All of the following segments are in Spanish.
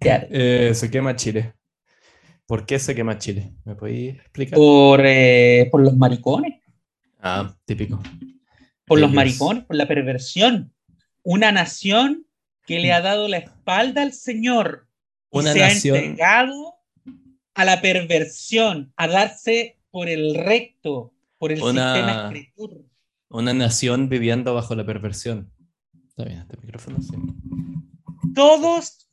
Eh, se quema Chile. ¿Por qué se quema Chile? ¿Me podéis explicar? Por, eh, por los maricones. Ah, típico. Por los Ellos. maricones, por la perversión. Una nación que le ha dado la espalda al Señor y Una se nación- ha entregado a la perversión, a darse por el recto, por el Una- sistema escritor. Una nación viviendo bajo la perversión. Está bien, este micrófono sí. Todos,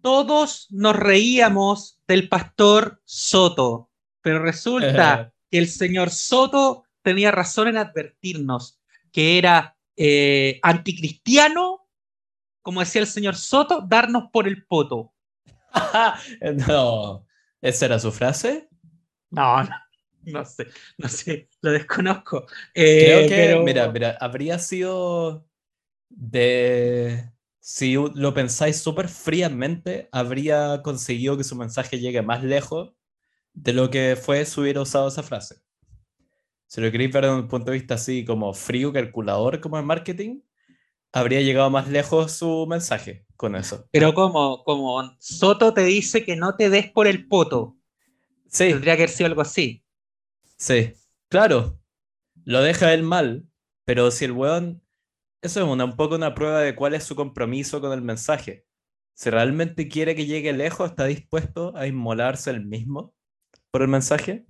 todos nos reíamos del pastor Soto, pero resulta que el señor Soto tenía razón en advertirnos que era eh, anticristiano, como decía el señor Soto, darnos por el poto. no, ¿esa era su frase? No, no, no sé, no sé, lo desconozco. Creo Eh, que, pero- mira, mira, habría sido de... Si lo pensáis súper fríamente, habría conseguido que su mensaje llegue más lejos de lo que fue si hubiera usado esa frase. Si lo queréis ver desde un punto de vista así como frío, calculador, como en marketing, habría llegado más lejos su mensaje con eso. Pero como, como Soto te dice que no te des por el poto, Sí, tendría que haber sido algo así. Sí, claro, lo deja él mal, pero si el weón, eso es una, un poco una prueba de cuál es su compromiso con el mensaje. Si realmente quiere que llegue lejos, está dispuesto a inmolarse él mismo por el mensaje.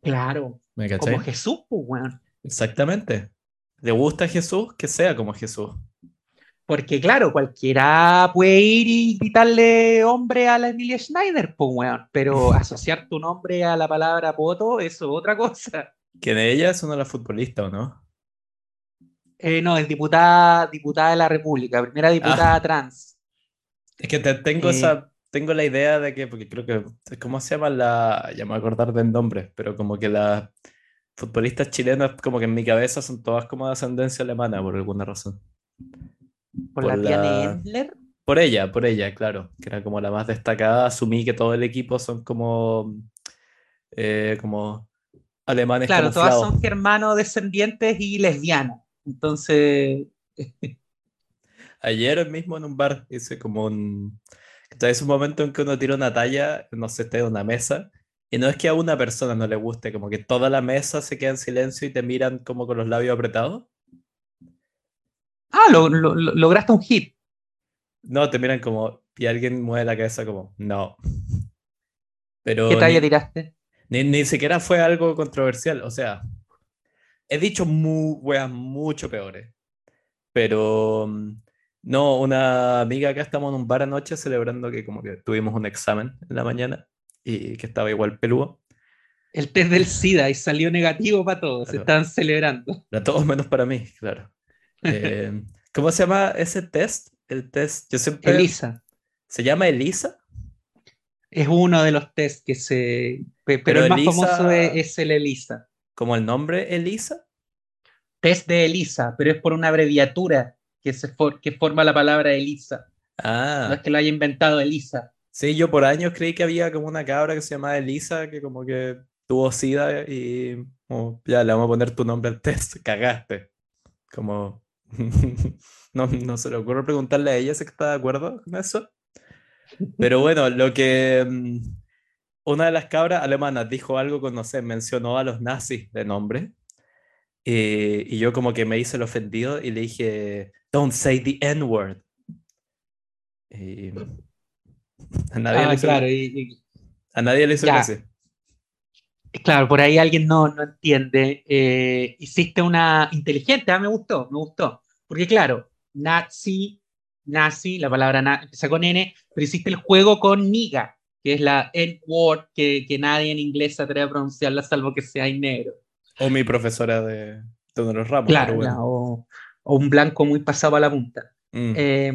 Claro, como Jesús, pues, weón. Exactamente. ¿Le gusta a Jesús? Que sea como Jesús. Porque claro, cualquiera puede ir y gritarle hombre a la Emilia Schneider, pues weón, pero asociar tu nombre a la palabra poto, eso es otra cosa. Que de ella es una de las futbolistas, ¿o no? Eh, no, es diputada, diputada de la República, primera diputada trans. Es que te- tengo Eh. esa, tengo la idea de que, porque creo que, ¿cómo se llama la? Ya me voy a acordar del nombre, pero como que las futbolistas chilenas, como que en mi cabeza son todas como de ascendencia alemana por alguna razón. Por, por la tía la- Endler. Por ella, por ella, claro, que era como la más destacada. Asumí que todo el equipo son como, eh, como alemanes Claro, todas camuflados. son germanos descendientes y lesbianas. Entonces, Ayer mismo en un bar hice como un... Es un momento en que uno tira una talla, no sé, está en una mesa, y no es que a una persona no le guste, como que toda la mesa se queda en silencio y te miran como con los labios apretados. ah, lo- lo- lo- lograste un hit. No, te miran como... Y alguien mueve la cabeza como, no. Pero ¿Qué talla ni, tiraste? ni, ni siquiera fue algo controversial, o sea, he dicho mu weas mucho peores, pero mm, no, una amiga acá estamos en un bar anoche celebrando que como que tuvimos un examen en la mañana y que estaba igual peludo, El test del SIDA y salió negativo para todos. Se Claro. estaban celebrando. para todos menos para mí, claro. Eh, ¿cómo se llama ese test? El test, yo siempre... Elisa. ¿Se llama Elisa? Es uno de los test que se. pe- Pero, Pero el más Elisa- famoso es, es el ELISA. ¿Como el nombre Elisa? Test de ELISA, pero es por una abreviatura que, se for- que forma la palabra ELISA. No Ah, es que lo haya inventado ELISA. sí, yo por años creí que había como una cabra que se llamaba Elisa que como que tuvo sida y ya le vamos a poner tu nombre al test, cagaste. Como no, no se le ocurre preguntarle a ella si está de acuerdo con eso. Pero bueno, lo que mm, una de las cabras alemanas dijo algo con, no sé, mencionó a los nazis de nombre. eh, y yo como que me hice el ofendido y le dije, don't say the N-word. A nadie le Ah, hizo, claro, y- y- a nadie le hizo gracia. claro, por ahí alguien no, no entiende. Eh, hiciste una inteligente, ah, me gustó, me gustó. Porque claro, nazi, nazi, la palabra na- empieza con N, pero hiciste el juego con niga, que es la N-word que, que nadie en inglés se atreve a pronunciarla salvo que sea en negro. O mi profesora de, de los ramos. Claro, bueno. o, o un blanco muy pasado a la punta. Mm. Eh,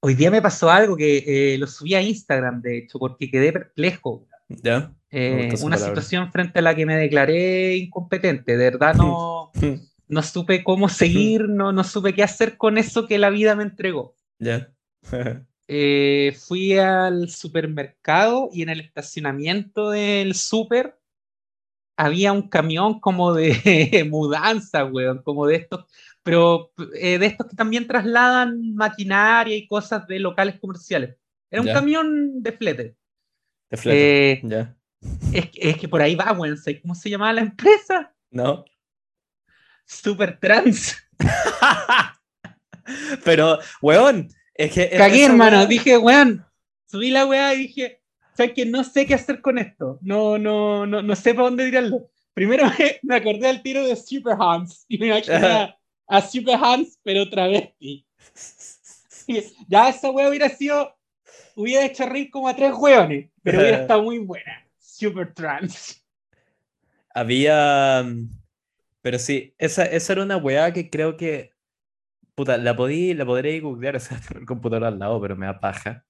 hoy día me pasó algo que eh, lo subí a Instagram, de hecho, porque quedé perplejo. ¿Ya? Eh, una palabra. situación frente a la que me declaré incompetente. De verdad no, no supe cómo seguir, no, no supe qué hacer con eso que la vida me entregó. ¿Ya? Eh, fui al supermercado y en el estacionamiento del super había un camión como de mudanza, weón, como de estos pero eh, de estos que también trasladan maquinaria y cosas de locales comerciales. Era un Ya. camión de flete. De flete. Eh, Ya. Es, que- es que por ahí va, weón. ¿sabes ¿Cómo se llamaba la empresa? ¿No? Super Trans. Pero, weón, es que. Cagué, hermano. weá- Dije, weón. Subí la weá y dije, ¿sabes que No sé qué hacer con esto. No, no, no, no sé para dónde tirarlo. Primero me, me acordé del tiro de Super Hans y me imaginé a, a Super Hans, pero travesti. Y Ya esa weá hubiera sido. Hubiera hecho reír como a tres weones, pero hubiera estado muy buena. Super Trans. Había. mm, Pero sí, esa, esa era una weá que creo que. Puta, la, podí, la podría googlear, o sea, tengo el computador al lado, pero me da paja.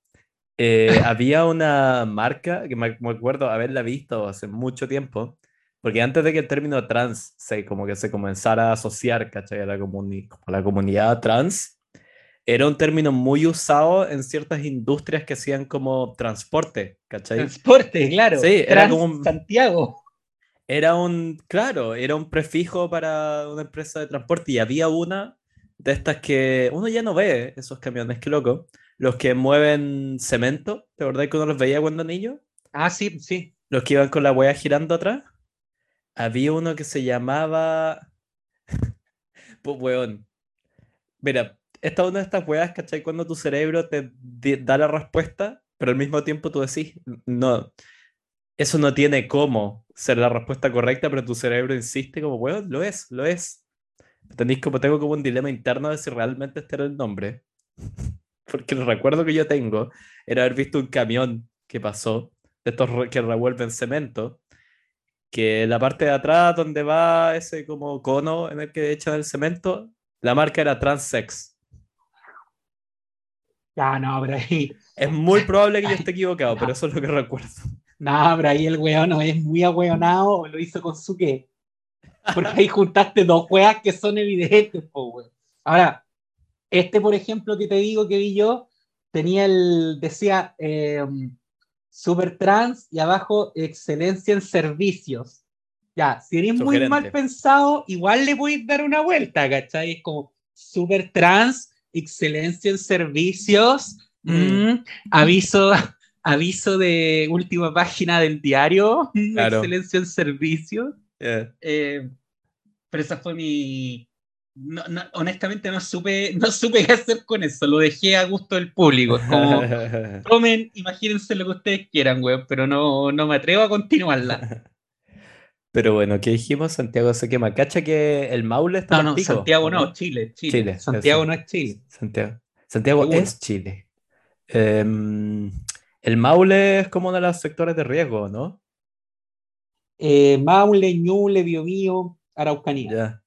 Eh, había una marca que me, me acuerdo haberla visto hace mucho tiempo, porque antes de que el término trans se, como que se comenzara a asociar, ¿cachai? A la, comuni- como a la comunidad trans, era un término muy usado en ciertas industrias que hacían como transporte, ¿cachai? Transporte, claro. Sí, era Trans como un- Santiago. Era un, claro, era un prefijo para una empresa de transporte y había una de estas que uno ya no ve esos camiones, qué loco. Los que mueven cemento, ¿de verdad que uno los veía cuando niño? Ah, sí, sí. Los que iban con la wea girando atrás. Había uno que se llamaba. Pues weón. Mira, esta es una de estas weas, ¿cachai? Cuando tu cerebro te da la respuesta, pero al mismo tiempo tú decís, no, eso no tiene cómo ser la respuesta correcta, pero tu cerebro insiste como, weón, lo es, lo es. Tenéis como, tengo como un dilema interno de si realmente este era el nombre. Porque el recuerdo que yo tengo era haber visto un camión que pasó, de estos que revuelven cemento, que la parte de atrás donde va ese como cono en el que echan el cemento, la marca era Transsex. Ah, no, pero ahí. Es muy probable que yo esté equivocado, pero eso es lo que recuerdo. No, pero ahí el weón no es muy ahueonado o lo hizo con su qué. Porque ahí juntaste dos weas que son evidentes, po, weón. Ahora, este, por ejemplo, que te digo que vi yo, tenía el, decía eh, Super Trans y abajo excelencia en servicios. Ya, si eres muy mal pensado, igual le podéis dar una vuelta, ¿cachai? Es como Super Trans, excelencia en servicios, Mm. mm, aviso, aviso de última página del diario, Claro. excelencia en servicios. Eh, Eh, pero esa fue mi. no- no, honestamente no supe, no supe qué hacer con eso, lo dejé a gusto del público. Es como, tomen, imagínense lo que ustedes quieran, weón, pero no, no me atrevo a continuarla. Pero bueno, ¿qué dijimos? Santiago se quema. ¿Cacha que el Maule está No, no, pico, Santiago ¿o no, Chile, Chile. Chile, Santiago eso. no es Chile. Santiago. Santiago Seguro. es Chile. Em, el Maule es como uno de los sectores de riesgo, ¿no? Eh, Maule, Ñuble, Biobío, Araucanía. Ya.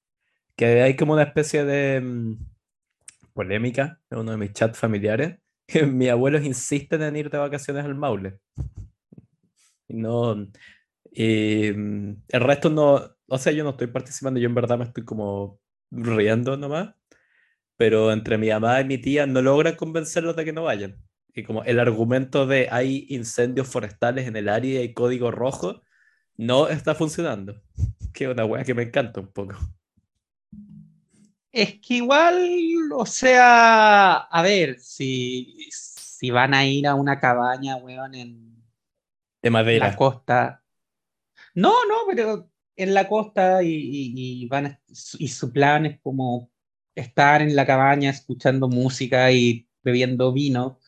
Que hay como una especie de mm, polémica en uno de mis chats familiares. Mis abuelos insisten en ir de vacaciones al Maule. No. Y mm, el resto no. O sea, yo no estoy participando, yo en verdad me estoy como riendo nomás. Pero entre mi mamá y mi tía no logran convencerlos de que no vayan. Y como el argumento de hay incendios forestales en el área y hay código rojo, no está funcionando. Que es una wea que me encanta un poco. Es que igual, o sea, a ver, si, si van a ir a una cabaña, weón, en De madera. la costa. No, no, pero en la costa y, y- y van a- y su plan es como estar en la cabaña escuchando música y bebiendo vino.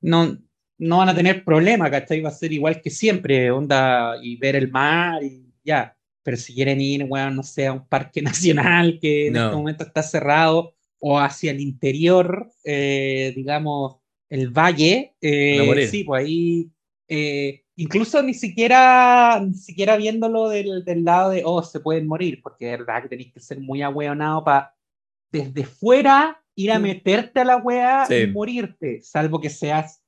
No, no van a tener problema, ¿cachai? Va a ser igual que siempre, onda, y ver el mar y ya. Pero si quieren ir, weón, no sé, a un parque nacional que en No. este momento está cerrado, o hacia el interior, eh, digamos, el valle, eh, sí, pues ahí, eh, incluso ni siquiera, ni siquiera viéndolo del, del lado de, oh, se pueden morir, porque de verdad que tenéis que ser muy ahueonado para desde fuera ir a meterte a la wea Sí. y morirte, salvo que seas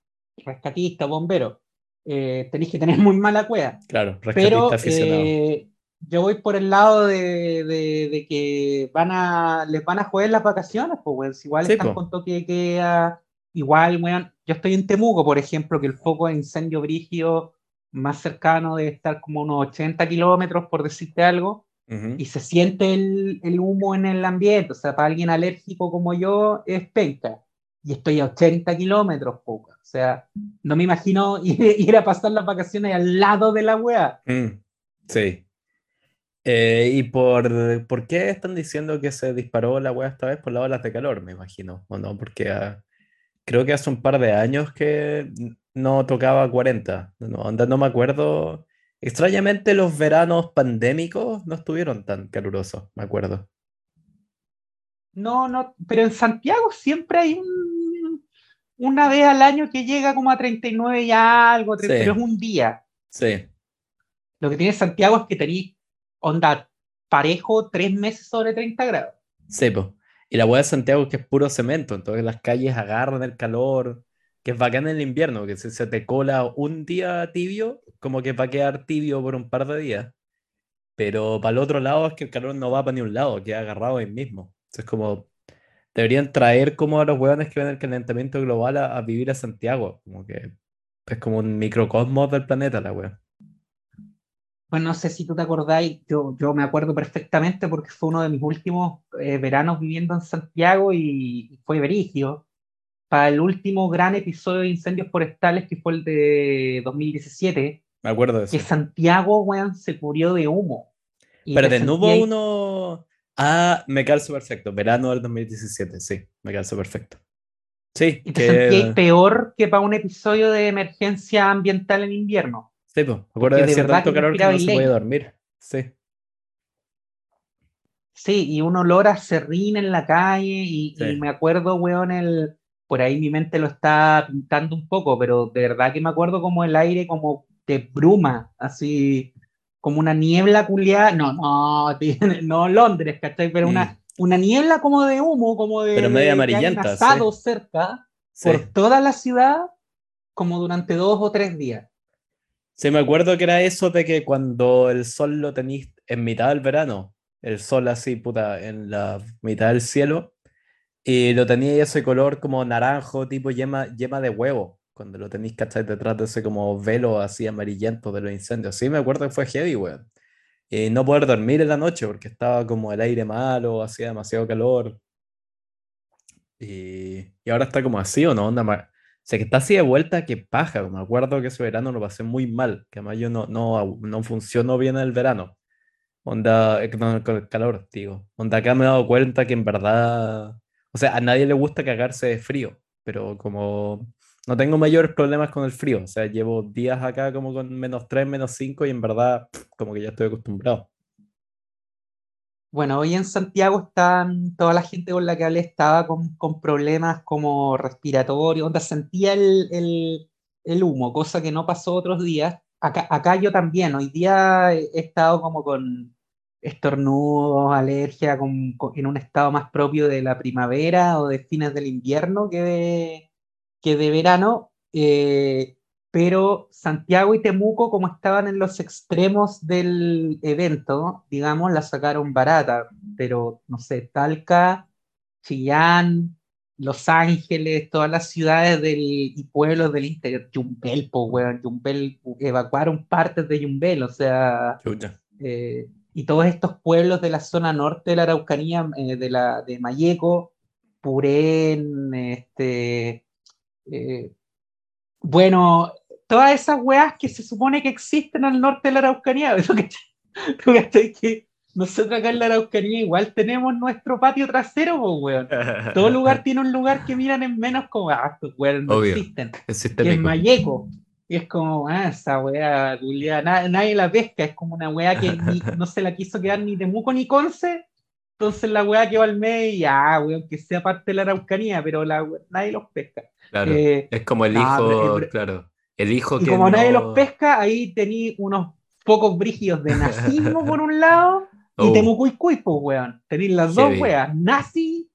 rescatista bombero. Eh, tenéis que tener muy mala cueva. Claro, Pero rescatista aficionado. eh, yo voy por el lado de, de- de que van a, les van a joder las vacaciones, pues, weón. Si igual Sí, están po. con toque de queda, igual, weón. Yo estoy en Temuco, por ejemplo, que el foco de incendio brígido más cercano debe estar como unos 80 kilómetros, por decirte algo. Ujú. y se siente el, el humo en el ambiente. O sea, para alguien alérgico como yo es penca. Y estoy a 80 kilómetros. O sea, no me imagino ir, a pasar las vacaciones al lado de la wea. Mm, sí. Eh, ¿y por, por qué están diciendo que se disparó la weá esta vez por las olas de calor, me imagino? ¿O no? Porque ah, creo que hace un par de años que no tocaba 40. No, no me acuerdo. Extrañamente los veranos pandémicos no estuvieron tan calurosos, me acuerdo. No, no, pero en Santiago siempre hay un- una vez al año que llega como a 39 y algo, tre- Sí. pero es un día. Sí, Lo que tiene Santiago es que tenéis onda parejo tres meses sobre 30 grados. sí, po. Y la weá de Santiago es que es puro cemento, entonces las calles agarran el calor, que es bacán en el invierno, que si se te cola un día tibio, como que va a quedar tibio por un par de días. Pero para el otro lado es que el calor no va para ni un lado, queda agarrado ahí mismo. Entonces como deberían traer como a los hueones que ven el calentamiento global a, a vivir a Santiago, como que es como un microcosmos del planeta la wea. Bueno, no sé si tú te acordáis, yo, yo me acuerdo perfectamente porque fue uno de mis últimos eh, veranos viviendo en Santiago y, fue verigio. Para el último gran episodio de incendios forestales, que fue el de 2017, Me acuerdo de que eso. Santiago, weón, se cubrió de humo. Y Pero de nuevo uno... Ah, me calzo perfecto. Verano del 2017, sí, me calzo perfecto. Sí, Y te sentíais que... peor que para un episodio de emergencia ambiental en invierno. Sí, pues, me acuerdo de verdad tanto que calor que no se podía dormir. Sí. Sí, y un olor a serrín en la calle, y, Sí. y me acuerdo, weón, el, por ahí mi mente lo está pintando un poco, pero de verdad que me acuerdo como el aire como de bruma, así como una niebla culiada, no, no, no Londres, ¿cachai? Pero Mm. una, una niebla como de humo, como de, Pero media amarillenta, alguien sí. asado cerca, Sí. por toda la ciudad, como durante dos o tres días. Sí, me acuerdo que era eso de que cuando el sol lo tenéis en mitad del verano, el sol así, puta, en la mitad del cielo, y lo teníais ese color como naranjo, tipo yema, yema de huevo, cuando lo tenéis, ¿cachai? Detrás de ese como velo así amarillento de los incendios. Sí, me acuerdo que fue heavy, weón. Y no poder dormir en la noche porque estaba como el aire malo, hacía demasiado calor. Y, y ahora está como así, ¿o no? Onda, o sea, que está así de vuelta, que paja. Me acuerdo que ese verano lo pasé muy mal, que además yo no, no, no funcionó bien el verano. Onda, eh, con el calor, digo. Onda, acá me he dado cuenta que en verdad, o sea, a nadie le gusta cagarse de frío, pero como no tengo mayores problemas con el frío, o sea, llevo días acá como con menos 3, menos 5 y en verdad como que ya estoy acostumbrado. Bueno, hoy en Santiago están, toda la gente con la que hablé estaba con, con problemas como respiratorios, onda, sentía el, el- humo, cosa que no pasó otros días. Acá, acá yo también, hoy día he, estado como con estornudos, alergia, con- en un estado más propio de la primavera o de fines del invierno que de, que de verano. eh, pero Santiago y Temuco, como estaban en los extremos del evento, digamos, la sacaron barata, pero no sé, Talca, Chillán, Los Ángeles, todas las ciudades del, y pueblos del interior, Yumbel, po, weón, Yumbel, evacuaron partes de Yumbel, o sea, eh, y todos estos pueblos de la zona norte de la Araucanía, eh, de, la, de Mayeco, Purén, este, eh, bueno, todas esas weas que se supone que existen al norte de la Araucanía, ¿tú que nosotros acá en la Araucanía igual tenemos nuestro patio trasero, po, weón? Todo lugar tiene un lugar que miran en menos como, ah, estos weones no Obvio. existen. Es Que es. Mayeco. Y es como, ah, esa wea, culiá, na- nadie la pesca, es como una wea que ni- no se la quiso quedar ni Temuco ni Conce. Entonces la wea quedó al medio y ya, weón, que sea parte de la Araucanía, pero la, wea- nadie los pesca. Claro. Eh, Es como el no, hijo, pero- claro. El hijo y que como nadie los pesca, ahí tení unos pocos brígidos de nazismo por un lado y Oh, Temucuicuy, pues, weón. Tenéis las dos weas, nazi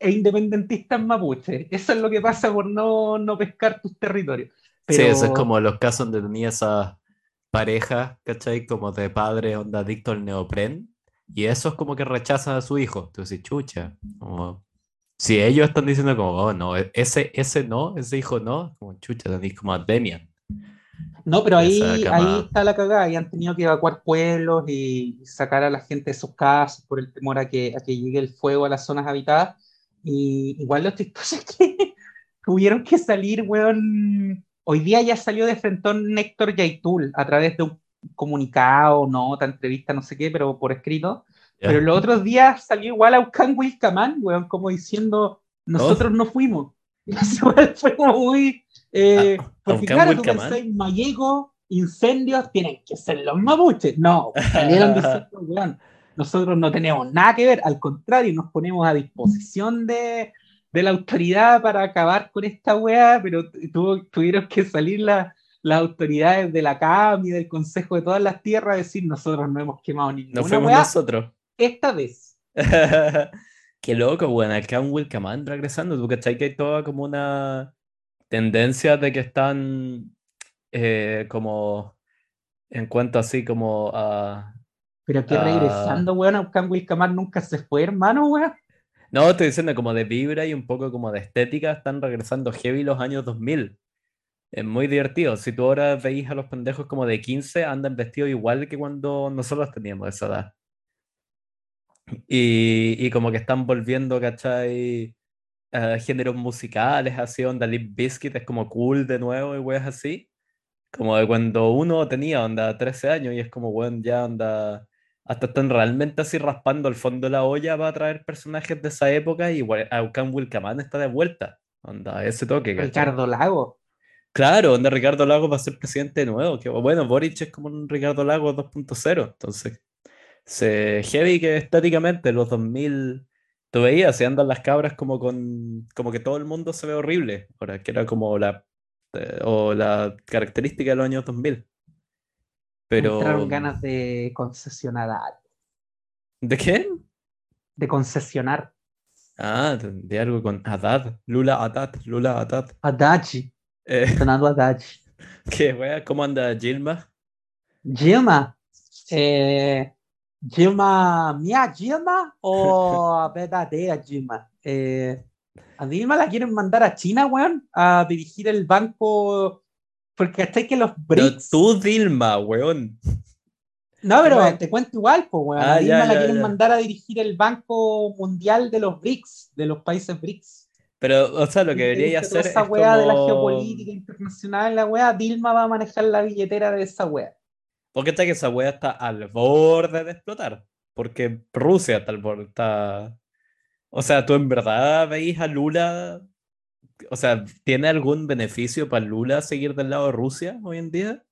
e independentistas mapuche. Eso es lo que pasa por no, no pescar tus territorios. Sí, eso es como los casos donde tenía esas parejas, ¿cachai? Como de padre onda adicto al neopren. Y eso es como que rechazan a su hijo. Entonces, chucha. Como, si ellos están diciendo como, oh, no, ese, ese no, ese hijo no, como chucha, tenéis como a Demian. No, pero ahí, ahí está la cagada y han tenido que evacuar pueblos y sacar a la gente de sus casas por el temor a que, a que llegue el fuego a las zonas habitadas. Y igual lo chistoso es que tuvieron que salir, weón. Hoy día ya salió de frentón Néctor Yaitul a través de un comunicado, nota, entrevista, no sé qué, pero por escrito. Ya. Pero los otros días salió igual Aucán Wilcamán, weón, como diciendo, nosotros no fuimos. Fue como muy... eh, porque claro, tú pensás, Mayego, incendios, tienen que ser los mapuches. No, salieron diciendo, weón, nosotros no tenemos nada que ver, al contrario, nos ponemos a disposición de, de la autoridad para acabar con esta weá, pero tuvo- tuvieron que salir la- las autoridades de la CAM y del Consejo de todas las Tierras a decir, nosotros no hemos quemado ninguna No fuimos weá nosotros. esta vez. Qué loco, weón. Acá un Wilcamán regresando. ¿Tú cachai que hay toda como una tendencia de que están eh, como en cuanto así como a. Pero que regresando, weón, Aucán Wilcamar nunca se fue, hermano, weón. No, estoy diciendo como de vibra y un poco como de estética. Están regresando heavy los años 2000. Es muy divertido. Si tú ahora veis a los pendejos como de 15, andan vestidos igual que cuando nosotros teníamos esa edad. Y, y como que están volviendo, ¿cachai? A géneros musicales, así, onda Limp Bizkit es como cool de nuevo y weas así. Como de cuando uno tenía, onda, 13 años y es como, weón, ya, onda, hasta están realmente así raspando el fondo de la olla para traer personajes de esa época y Aucán Wilcamán está de vuelta. Onda, ese toque. Ricardo Lago. Claro, donde Ricardo Lagos va a ser presidente de nuevo. Que bueno, Boric es como un Ricardo Lagos 2.0. Entonces, se heavy que estéticamente los 2000 tú veías, se andan las cabras como con como que todo el mundo se ve horrible. Ahora, que era como la eh, o la característica de los años 2000. Pero Entraron ganas de concesionar algo. ¿De qué? De concesionar. Ah, de, de algo con Haddad, Lula Haddad, Lula Haddad. Adachi. Eh, Sonando Adachi. ¿qué wea? ¿Cómo anda Gilma? Gilma. Eh, Gilma, ¿mía Gilma o verdadera Gilma? Eh, a Dilma la quieren mandar a China, weón, a dirigir el banco. Porque hasta que los Pero BRICS. tú, Dilma, weón. No, pero te cuento igual, pues, weón. Ah, a Dilma ya, la ya, quieren ya. mandar a dirigir el Banco Mundial de los BRICS, de los países BRICS. Pero, o sea, lo que debería toda hacer es esa weá de la geopolítica internacional, la weá, Dilma va a manejar la billetera de esa weá. Porque está que esa wea está al borde de explotar. Porque Rusia está al borde. Está... O sea, tú en verdad veis a Lula. O sea, ¿tiene algún beneficio para Lula seguir del lado de Rusia hoy en día?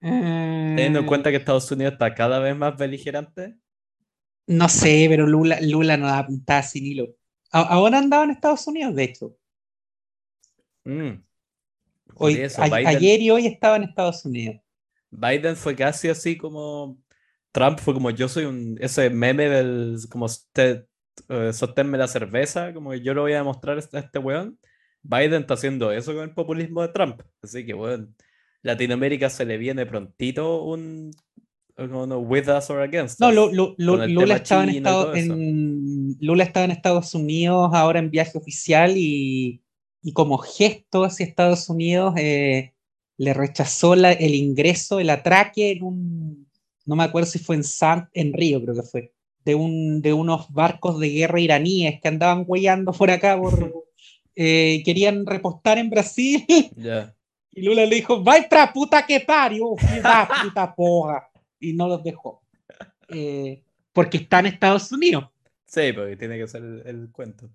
Teniendo en Eh, cuenta que Estados Unidos está cada vez más beligerante. No sé, pero Lula, Lula no da puntada sin hilo. Ahora andaba en Estados Unidos, de hecho. Mm. Hoy, eso, a- Biden- Ayer y hoy estaba en Estados Unidos. Biden fue casi así como Trump fue como yo soy un ese meme del como usted eh, sosténme la cerveza, como que yo lo voy a demostrar a este, a este weón. Biden está haciendo eso con el populismo de Trump. Así que weón, Latinoamérica se le viene prontito un, un with us or against No, us. El Lula, estaba en Lula estaba en Estados Unidos ahora en viaje oficial y, y como gesto hacia Estados Unidos eh, le rechazó la- el ingreso, el atraque en un, no me acuerdo si fue en San, en Río creo que fue, de, un, de unos barcos de guerra iraníes que andaban huellando por acá, por, eh, querían repostar en Brasil Ya. y Lula le dijo, vai pra puta que pariu, da puta porra. Y no los dejó. Eh, porque está en Estados Unidos. Sí, porque tiene que ser el, el cuento.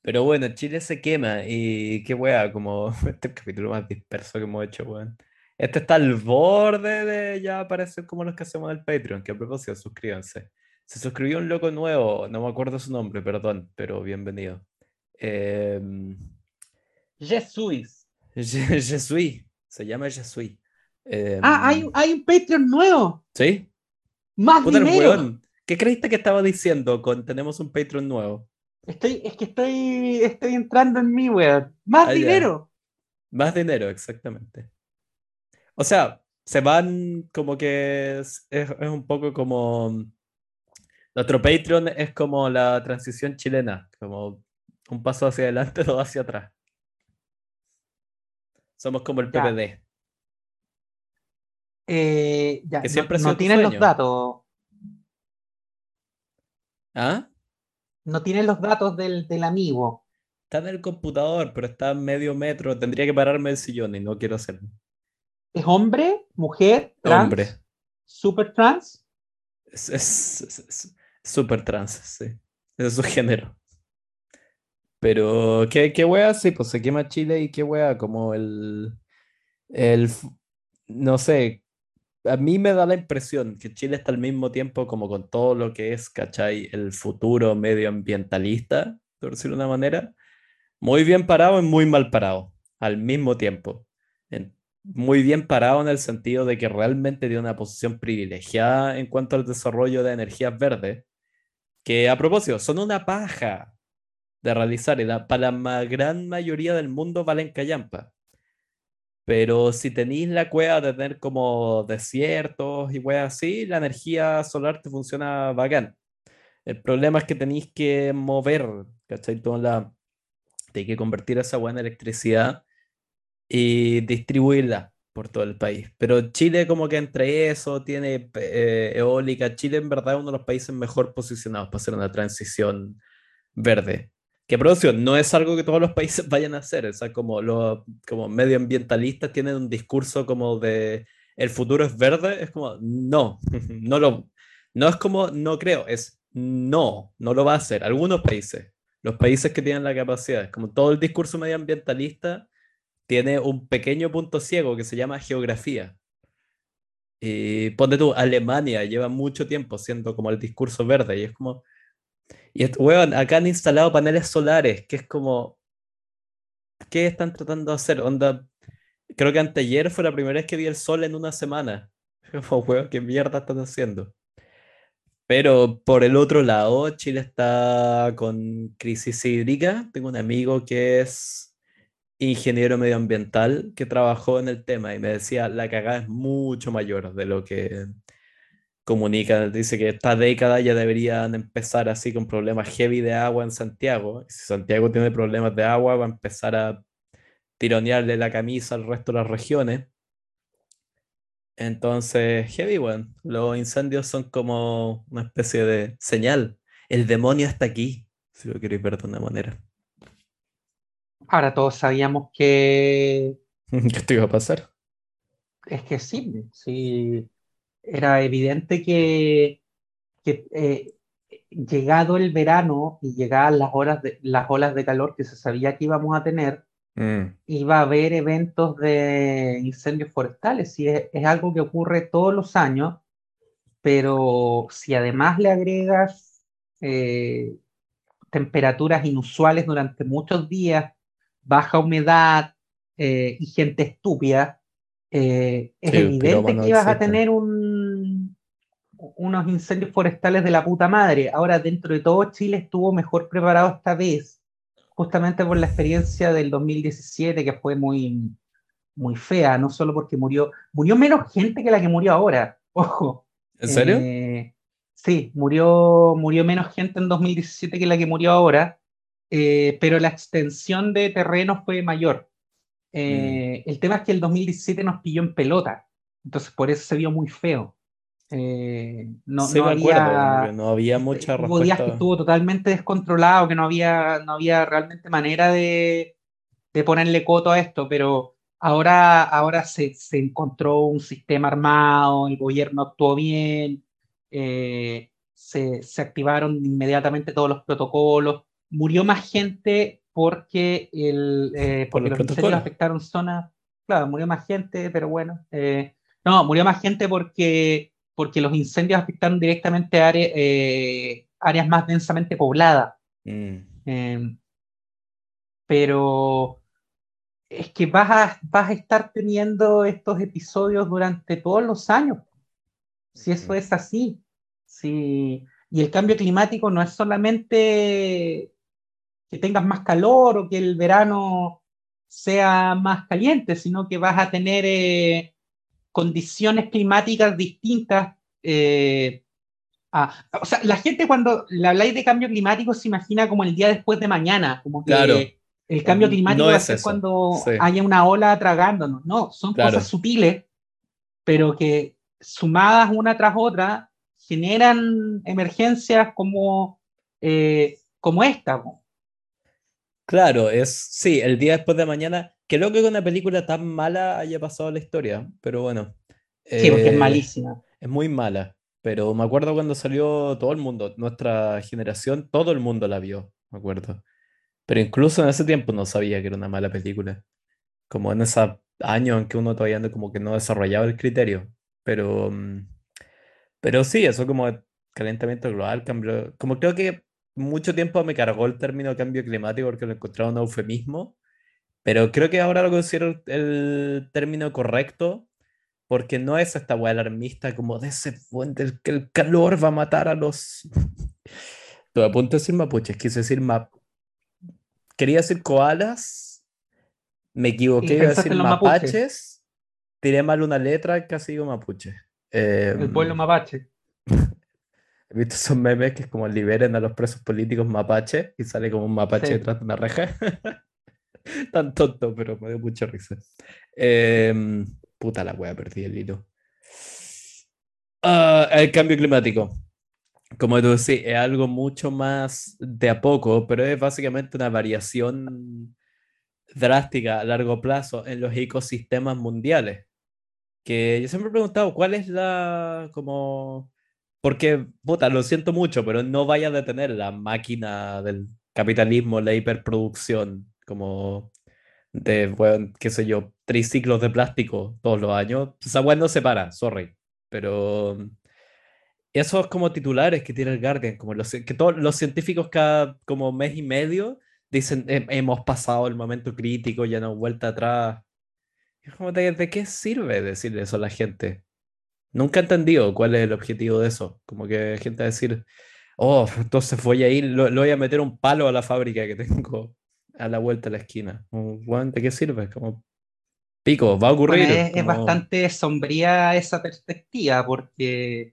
Pero bueno, Chile se quema y qué wea, como este es el capítulo más disperso que hemos hecho, weón. Este está al borde de ya aparecer como los que hacemos en el Patreon, que a propósito, suscríbanse. Se suscribió un loco nuevo, no me acuerdo su nombre, perdón, pero bienvenido. Em, Jesús. Je- Jesui, se llama Jesui. Ah, hay, Em, hay un Patreon nuevo. ¿Sí? Más Puta dinero. weón. ¿Qué creíste que estaba diciendo con tenemos un Patreon nuevo? Estoy, es que estoy, estoy entrando en mí, weón. Más Ah, ya. dinero. Más dinero, exactamente. O sea, se van como que es, es- es un poco como... Nuestro Patreon es como la transición chilena, como un paso hacia adelante, dos hacia atrás. Somos como el Ya. Eh, ya, Que no- siempre no, tienes los datos. ¿Ah? No tienes los datos del, del amigo. Está en el computador, pero está a medio metro. Tendría que pararme del sillón y no quiero hacerlo. ¿Es hombre? ¿Mujer? ¿Trans? Hombre. ¿Super trans? Es, es, es- es super trans, sí. Es su género. Pero, ¿qué, qué wea? Sí, pues se quema Chile y qué wea, como el, el, no sé, a mí me da la impresión que Chile está al mismo tiempo como con todo lo que es, ¿cachai? El futuro medioambientalista, por decirlo de una manera, muy bien parado y muy mal parado, al mismo tiempo. Muy bien parado en el sentido de que realmente tiene una posición privilegiada en cuanto al desarrollo de energías verdes, que a propósito, son una paja de realizar y para la gran mayoría del mundo valen callampa. Pero si tenéis la cueva de tener como desiertos y weas así, la energía solar te funciona bacán. El problema es que tenéis que mover, ¿cachai? Toda la... Tenéis que convertir esa wea en electricidad y distribuirla por todo el país. Pero Chile como que entre eso tiene eh, eólica. Chile en verdad es uno de los países mejor posicionados para hacer una transición verde. Que producción no es algo que todos los países vayan a hacer. O sea, como los como medioambientalistas tienen un discurso como de el futuro es verde, es como no, no lo no es como no creo, es no, no lo va a hacer. Algunos países, los países que tienen la capacidad, como todo el discurso medioambientalista tiene un pequeño punto ciego que se llama geografía. Y ponte tú, Alemania lleva mucho tiempo siendo como el discurso verde y es como, y weón, acá han instalado paneles solares, que es como, ¿qué están tratando de hacer? Onda, creo que anteayer fue la primera vez que vi el sol en una semana. Como, weón, ¿qué mierda están haciendo? Pero por el otro lado, Chile está con crisis hídrica. Tengo un amigo que es ingeniero medioambiental que trabajó en el tema y me decía, la cagada es mucho mayor de lo que comunica. Dice que esta década ya deberían empezar así con problemas heavy de agua en Santiago. Si Santiago tiene problemas de agua, va a empezar a tironearle la camisa al resto de las regiones. Entonces, heavy, weón. Los incendios son como una especie de señal. El demonio está aquí, si lo queréis ver de una manera. Ahora todos sabíamos que ¿Qué te iba a pasar? es que sí, sí, era evidente que, que, eh, llegado el verano y llegadas las horas de, las olas de calor que se sabía que íbamos a tener, Mm, iba a haber eventos de incendios forestales. Y es, es algo que ocurre todos los años, pero si además le agregas eh, temperaturas inusuales durante muchos días, baja humedad eh, y gente estúpida, eh, es Sí, evidente que ibas a tener un, unos incendios forestales de la puta madre. Ahora, dentro de todo, Chile estuvo mejor preparado esta vez, justamente por la experiencia del 2017, que fue muy, muy fea, no solo porque murió, murió menos gente que la que murió ahora, ojo. ¿En serio? Eh, sí, murió, murió menos gente en 2017 que la que murió ahora, eh, pero la extensión de terreno fue mayor. Eh, El tema es que el 2017 nos pilló en pelota, entonces por eso se vio muy feo. Eh, no, sí, no acuerdo, como había, no había mucha hubo días que respuesta. estuvo totalmente descontrolado, que no había, no había realmente manera de, de ponerle coto a esto, pero ahora, ahora se, se encontró un sistema armado, el gobierno actuó bien, eh, se, se activaron inmediatamente todos los protocolos, murió más gente porque, el, eh, Por los los afectaron zonas, claro, murió más gente, pero bueno, eh, no, murió más gente porque, porque los incendios afectaron directamente área- eh, áreas más densamente pobladas. Mm, Eh, pero es que vas a, vas a estar teniendo estos episodios durante todos los años. Si eso es así. Si, y el cambio climático no es solamente que tengas más calor o que el verano sea más caliente, sino que vas a tener eh, condiciones climáticas distintas. eh, a- o sea, la gente cuando le habláis de cambio climático se imagina como el día después de mañana, como que Claro. el cambio No climático va a es ser cuando sí. haya una ola tragándonos. No, son Claro. cosas sutiles, pero que sumadas una tras otra generan emergencias como, eh, como esta. Claro, es, sí, el día después de mañana, que loco que una película tan mala haya pasado la historia, pero bueno. Sí, porque es eh, malísima. Es muy mala, pero me acuerdo cuando salió todo el mundo, nuestra generación, todo el mundo la vio, me acuerdo. Pero incluso en ese tiempo no sabía que era una mala película. Como en esos años en que uno todavía no, como que no desarrollaba el criterio. Pero, mm, pero sí, eso como calentamiento global, cambio. Como creo que mucho tiempo me cargó el término cambio climático porque lo encontraba un eufemismo. Pero creo que ahora lo considero el término correcto porque no es esta weá alarmista como de ese fuente que el calor va a matar a los. Estuve a punto de decir mapuches, quise decir map. Quería decir koalas, me equivoqué, iba a decir mapaches, tiré mal una letra, casi digo mapuche. el pueblo Em, mapache. He visto esos memes que es como liberen a los presos políticos mapache y sale como un mapache Sí. detrás de una reja. Tan tonto, pero me dio mucha risa. Em, puta la wea, perdí el hilo. Ah, el cambio climático. Como tú decís, es algo mucho más de a poco, pero es básicamente una variación drástica a largo plazo en los ecosistemas mundiales. Que yo siempre he preguntado, ¿cuál es la, como, porque, puta, lo siento mucho, pero no vaya a detener la máquina del capitalismo, la hiperproducción, como de, bueno, qué sé yo, triciclos de plástico todos los años. Esa weá no se para, sorry. Pero esos como titulares que tiene el Guardian, como los, que todos los científicos cada como mes y medio dicen, "Hem- hemos pasado el momento crítico, ya no vuelta atrás. Es como, ¿de, de qué sirve decirle eso a la gente? Nunca he entendido cuál es el objetivo de eso. Como que gente a decir, oh, entonces voy a ir, lo, lo voy a meter un palo a la fábrica que tengo a la vuelta de la esquina. Como, "Weón, ¿de qué sirve? Como, pico, va a ocurrir. Bueno, es, bastante sombría esa perspectiva porque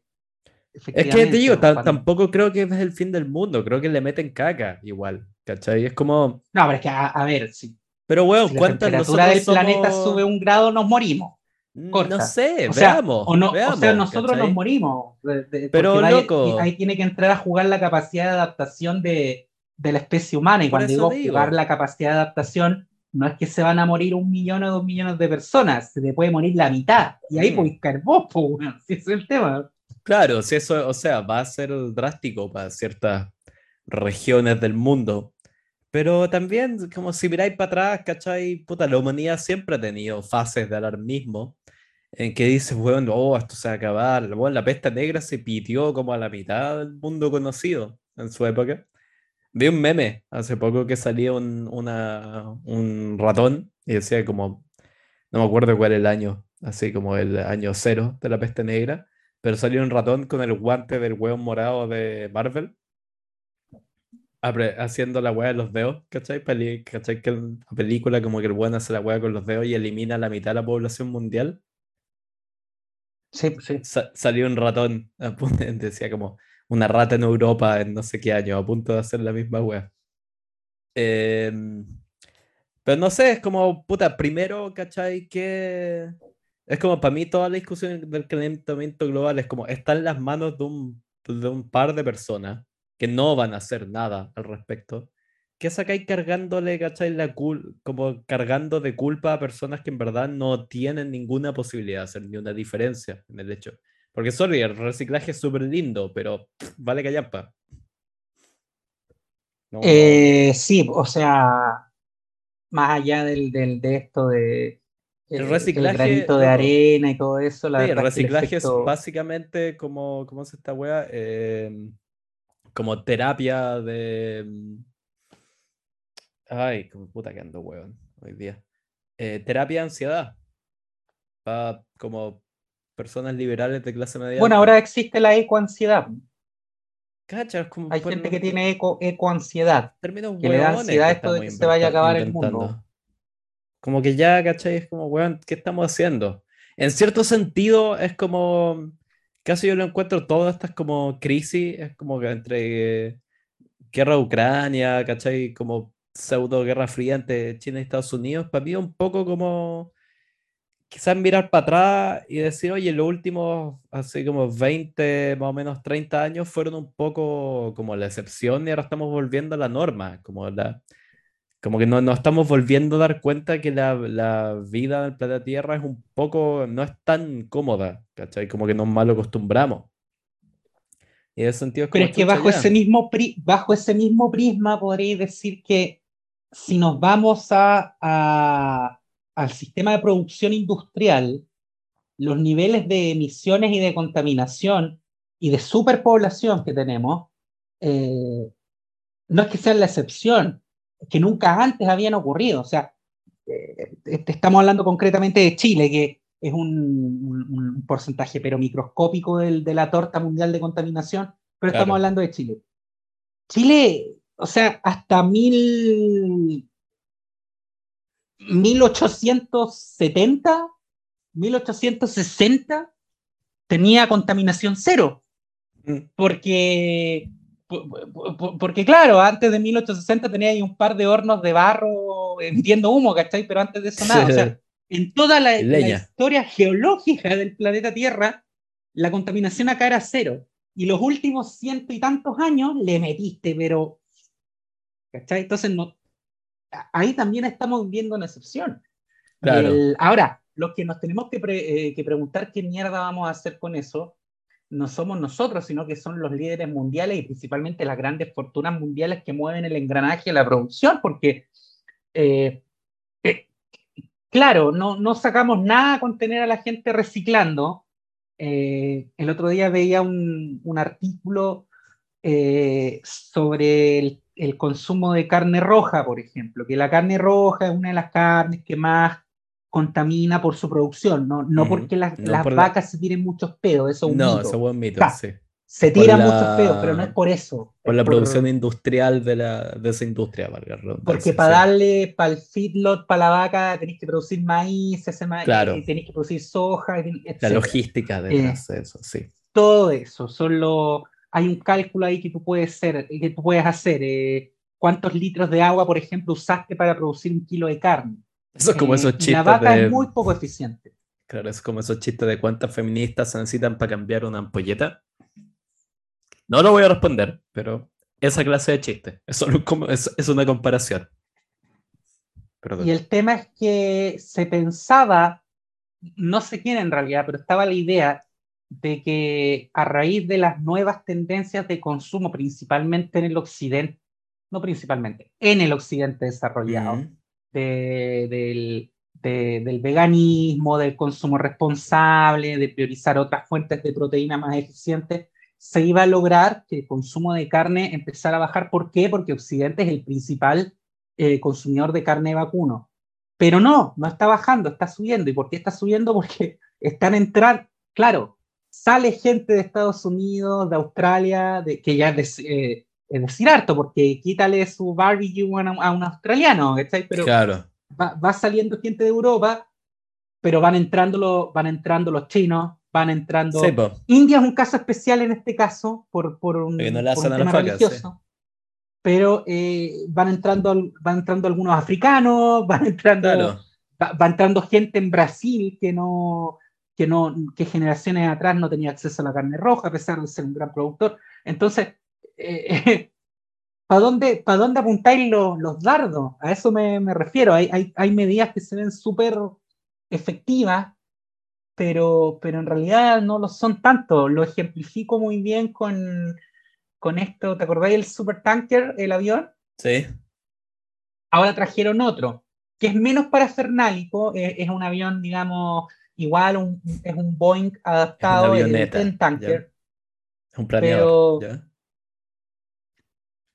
Es que te digo, cuando- tampoco creo que es el fin del mundo, creo que le meten caca igual, ¿cachai? Es como, No, pero es que, a, a ver, si, pero weón, si la ¿cuántas temperatura del planeta sube un grado, nos morimos. No corta. sé, O sea, veamos, o, no, o sea, nosotros ¿cachai? nos morimos. de- de- Pero, loco. ahí tiene que entrar a jugar la capacidad de adaptación de, de la especie humana. Y Por cuando digo, digo. jugar la capacidad de adaptación, no es que se van a morir un millón o dos millones de personas, se te puede morir la mitad. Y ahí vos, po, weón, si ese es el tema. Claro, si eso, o sea, va a ser drástico para ciertas regiones del mundo. Pero también, como si miráis para atrás, ¿cachai? Puta, la humanidad siempre ha tenido fases de alarmismo en que dices, bueno, oh, esto se va a acabar. Bueno, la peste negra se pitió como a la mitad del mundo conocido en su época. Vi un meme hace poco que salía un, una- un ratón y decía como, no me acuerdo cuál era el año, así como el año cero de la peste negra, pero salió un ratón con el guante del hueón morado de Marvel, haciendo la hueá de los dedos, ¿cachai? Peli- ¿Cachai? Que en la película como que el hueón hace la hueá con los dedos y elimina la mitad de la población mundial. Sí, sí. Sa- salió un ratón, decía como una rata en Europa en no sé qué año, a punto de hacer la misma wea. Em, pero no sé, es como, puta, primero, ¿cachai? Que es como para mí toda la discusión del calentamiento global es como, está en las manos de un, de un par de personas que no van a hacer nada al respecto. ¿Qué sacáis cargándole, cachai? La cul como cargando de culpa a personas que en verdad no tienen ninguna posibilidad de hacer ni una diferencia en el hecho? Porque, sorry, el reciclaje es súper lindo, pero pff, vale callampa. No, no. Eh, sí, o sea, más allá del, del- de esto de El eh, reciclaje, granito de arena y todo eso, la Sí, el es el reciclaje efecto- es básicamente como, ¿cómo es esta wea? Eh, como terapia de... mm, Ay, como puta que ando, weón, hoy día. Eh, terapia de ansiedad. Para como personas liberales de clase media. Bueno, ahora existe la ecoansiedad. Cacha, es como Hay gente que tiene eco, ecoansiedad. términos que le da ansiedad esto de que se vaya a acabar el mundo. Como que ya, ¿cachai? Es como, weón, ¿qué estamos haciendo? En cierto sentido, es como, casi yo lo encuentro, todas estas como crisis, es como que entre eh, guerra Ucrania, ¿cachai? Como pseudo guerra fría entre China y Estados Unidos, para mí es un poco como quizás mirar para atrás y decir, oye, los últimos, así como 20, más o menos 30 años fueron un poco como la excepción y ahora estamos volviendo a la norma, como la... Como que no nos estamos volviendo a dar cuenta que la, la vida del planeta Tierra es un poco, no es tan cómoda, ¿cachai? Como que nos mal acostumbramos. Y en ese sentido es Pero es que bajo ese, mismo bajo ese mismo prisma podréis decir que si nos vamos a, a, al sistema de producción industrial, los niveles de emisiones y de contaminación y de superpoblación que tenemos, eh, no es que sean la excepción, es que nunca antes habían ocurrido. O sea, eh, estamos hablando concretamente de Chile, que es un, porcentaje pero microscópico de la torta mundial de contaminación, pero estamos hablando de Chile. Chile, o sea, hasta mil, 1870, 1860 tenía contaminación cero. Mm. Porque, porque claro, antes de 1860 tenía ahí un par de hornos de barro emitiendo humo, ¿cachai? Pero antes de eso nada. O sea, en toda la, historia geológica del planeta Tierra, la contaminación acá era cero. Y los últimos ciento y tantos años le metiste, pero. ¿Cachai? Entonces no, ahí también estamos viendo una excepción. ahora, los que nos tenemos eh, que, preguntar qué mierda vamos a hacer con eso, no somos nosotros, sino que son los líderes mundiales y principalmente las grandes fortunas mundiales que mueven el engranaje de la producción, porque, eh, eh, claro, no, no sacamos nada con tener a la gente reciclando. el otro día veía un, un artículo sobre el el consumo de carne roja, por ejemplo, que la carne roja es una de las carnes que más contamina por su producción, no, no porque las, vacas se tiren muchos pedos, eso es un no, eso es un mito, sí. Se tiran muchos pedos, pero no es por eso. Por la producción industrial de, la, de esa industria, valga Porque para darle, para el feedlot, para la vaca, tenéis que producir maíz, ese maíz, claro. tenéis que producir soja, etc. La logística detrás de eso, sí. Todo eso, son los hay un cálculo ahí que tú puedes, ser, que tú puedes hacer. Eh, ¿Cuántos litros de agua, por ejemplo, usaste para producir un kilo de carne? Eso es como eh, esos chistes. La vaca es muy poco eficiente. Claro, es como esos chistes de cuántas feministas se necesitan para cambiar una ampolleta. No lo voy a responder, pero esa clase de chiste. Eso es, es una comparación. Y el tema es que se pensaba, no sé quién en realidad, pero estaba la idea de que a raíz de las nuevas tendencias de consumo, principalmente en el occidente, no principalmente, en el occidente desarrollado, del, del veganismo, del consumo responsable, de priorizar otras fuentes de proteína más eficientes, se iba a lograr que el consumo de carne empezara a bajar. ¿Por qué? Porque Occidente es el principal eh, consumidor de carne vacuno. Pero no, no está bajando, está subiendo. ¿Y por qué está subiendo? Porque están entrando, claro, sale gente de Estados Unidos, de Australia, de, que ya es, eh, decir harto, porque quítale su barbecue a, un australiano, Pero claro. va, saliendo gente de Europa, pero van entrando, los, van entrando los chinos, van entrando... India es un caso especial en este caso, por, por un, tema religioso. Pero eh, van, entrando, van entrando algunos africanos, van entrando, va entrando gente en Brasil que no que, no, que generaciones atrás no tenía acceso a la carne roja, a pesar de ser un gran productor. Entonces, eh, ¿para dónde, ¿para dónde apuntáis los, los dardos? A eso me, me refiero. Hay, hay, hay, medidas que se ven súper efectivas, pero, pero en realidad no lo son tanto. Lo ejemplifico muy bien con, con esto. ¿Te acordáis del supertanker, el avión? Sí. Ahora trajeron otro, que es menos parafernálico, es, es un avión, digamos, igual es un Boeing adaptado en tanker. Un planeador. Pero,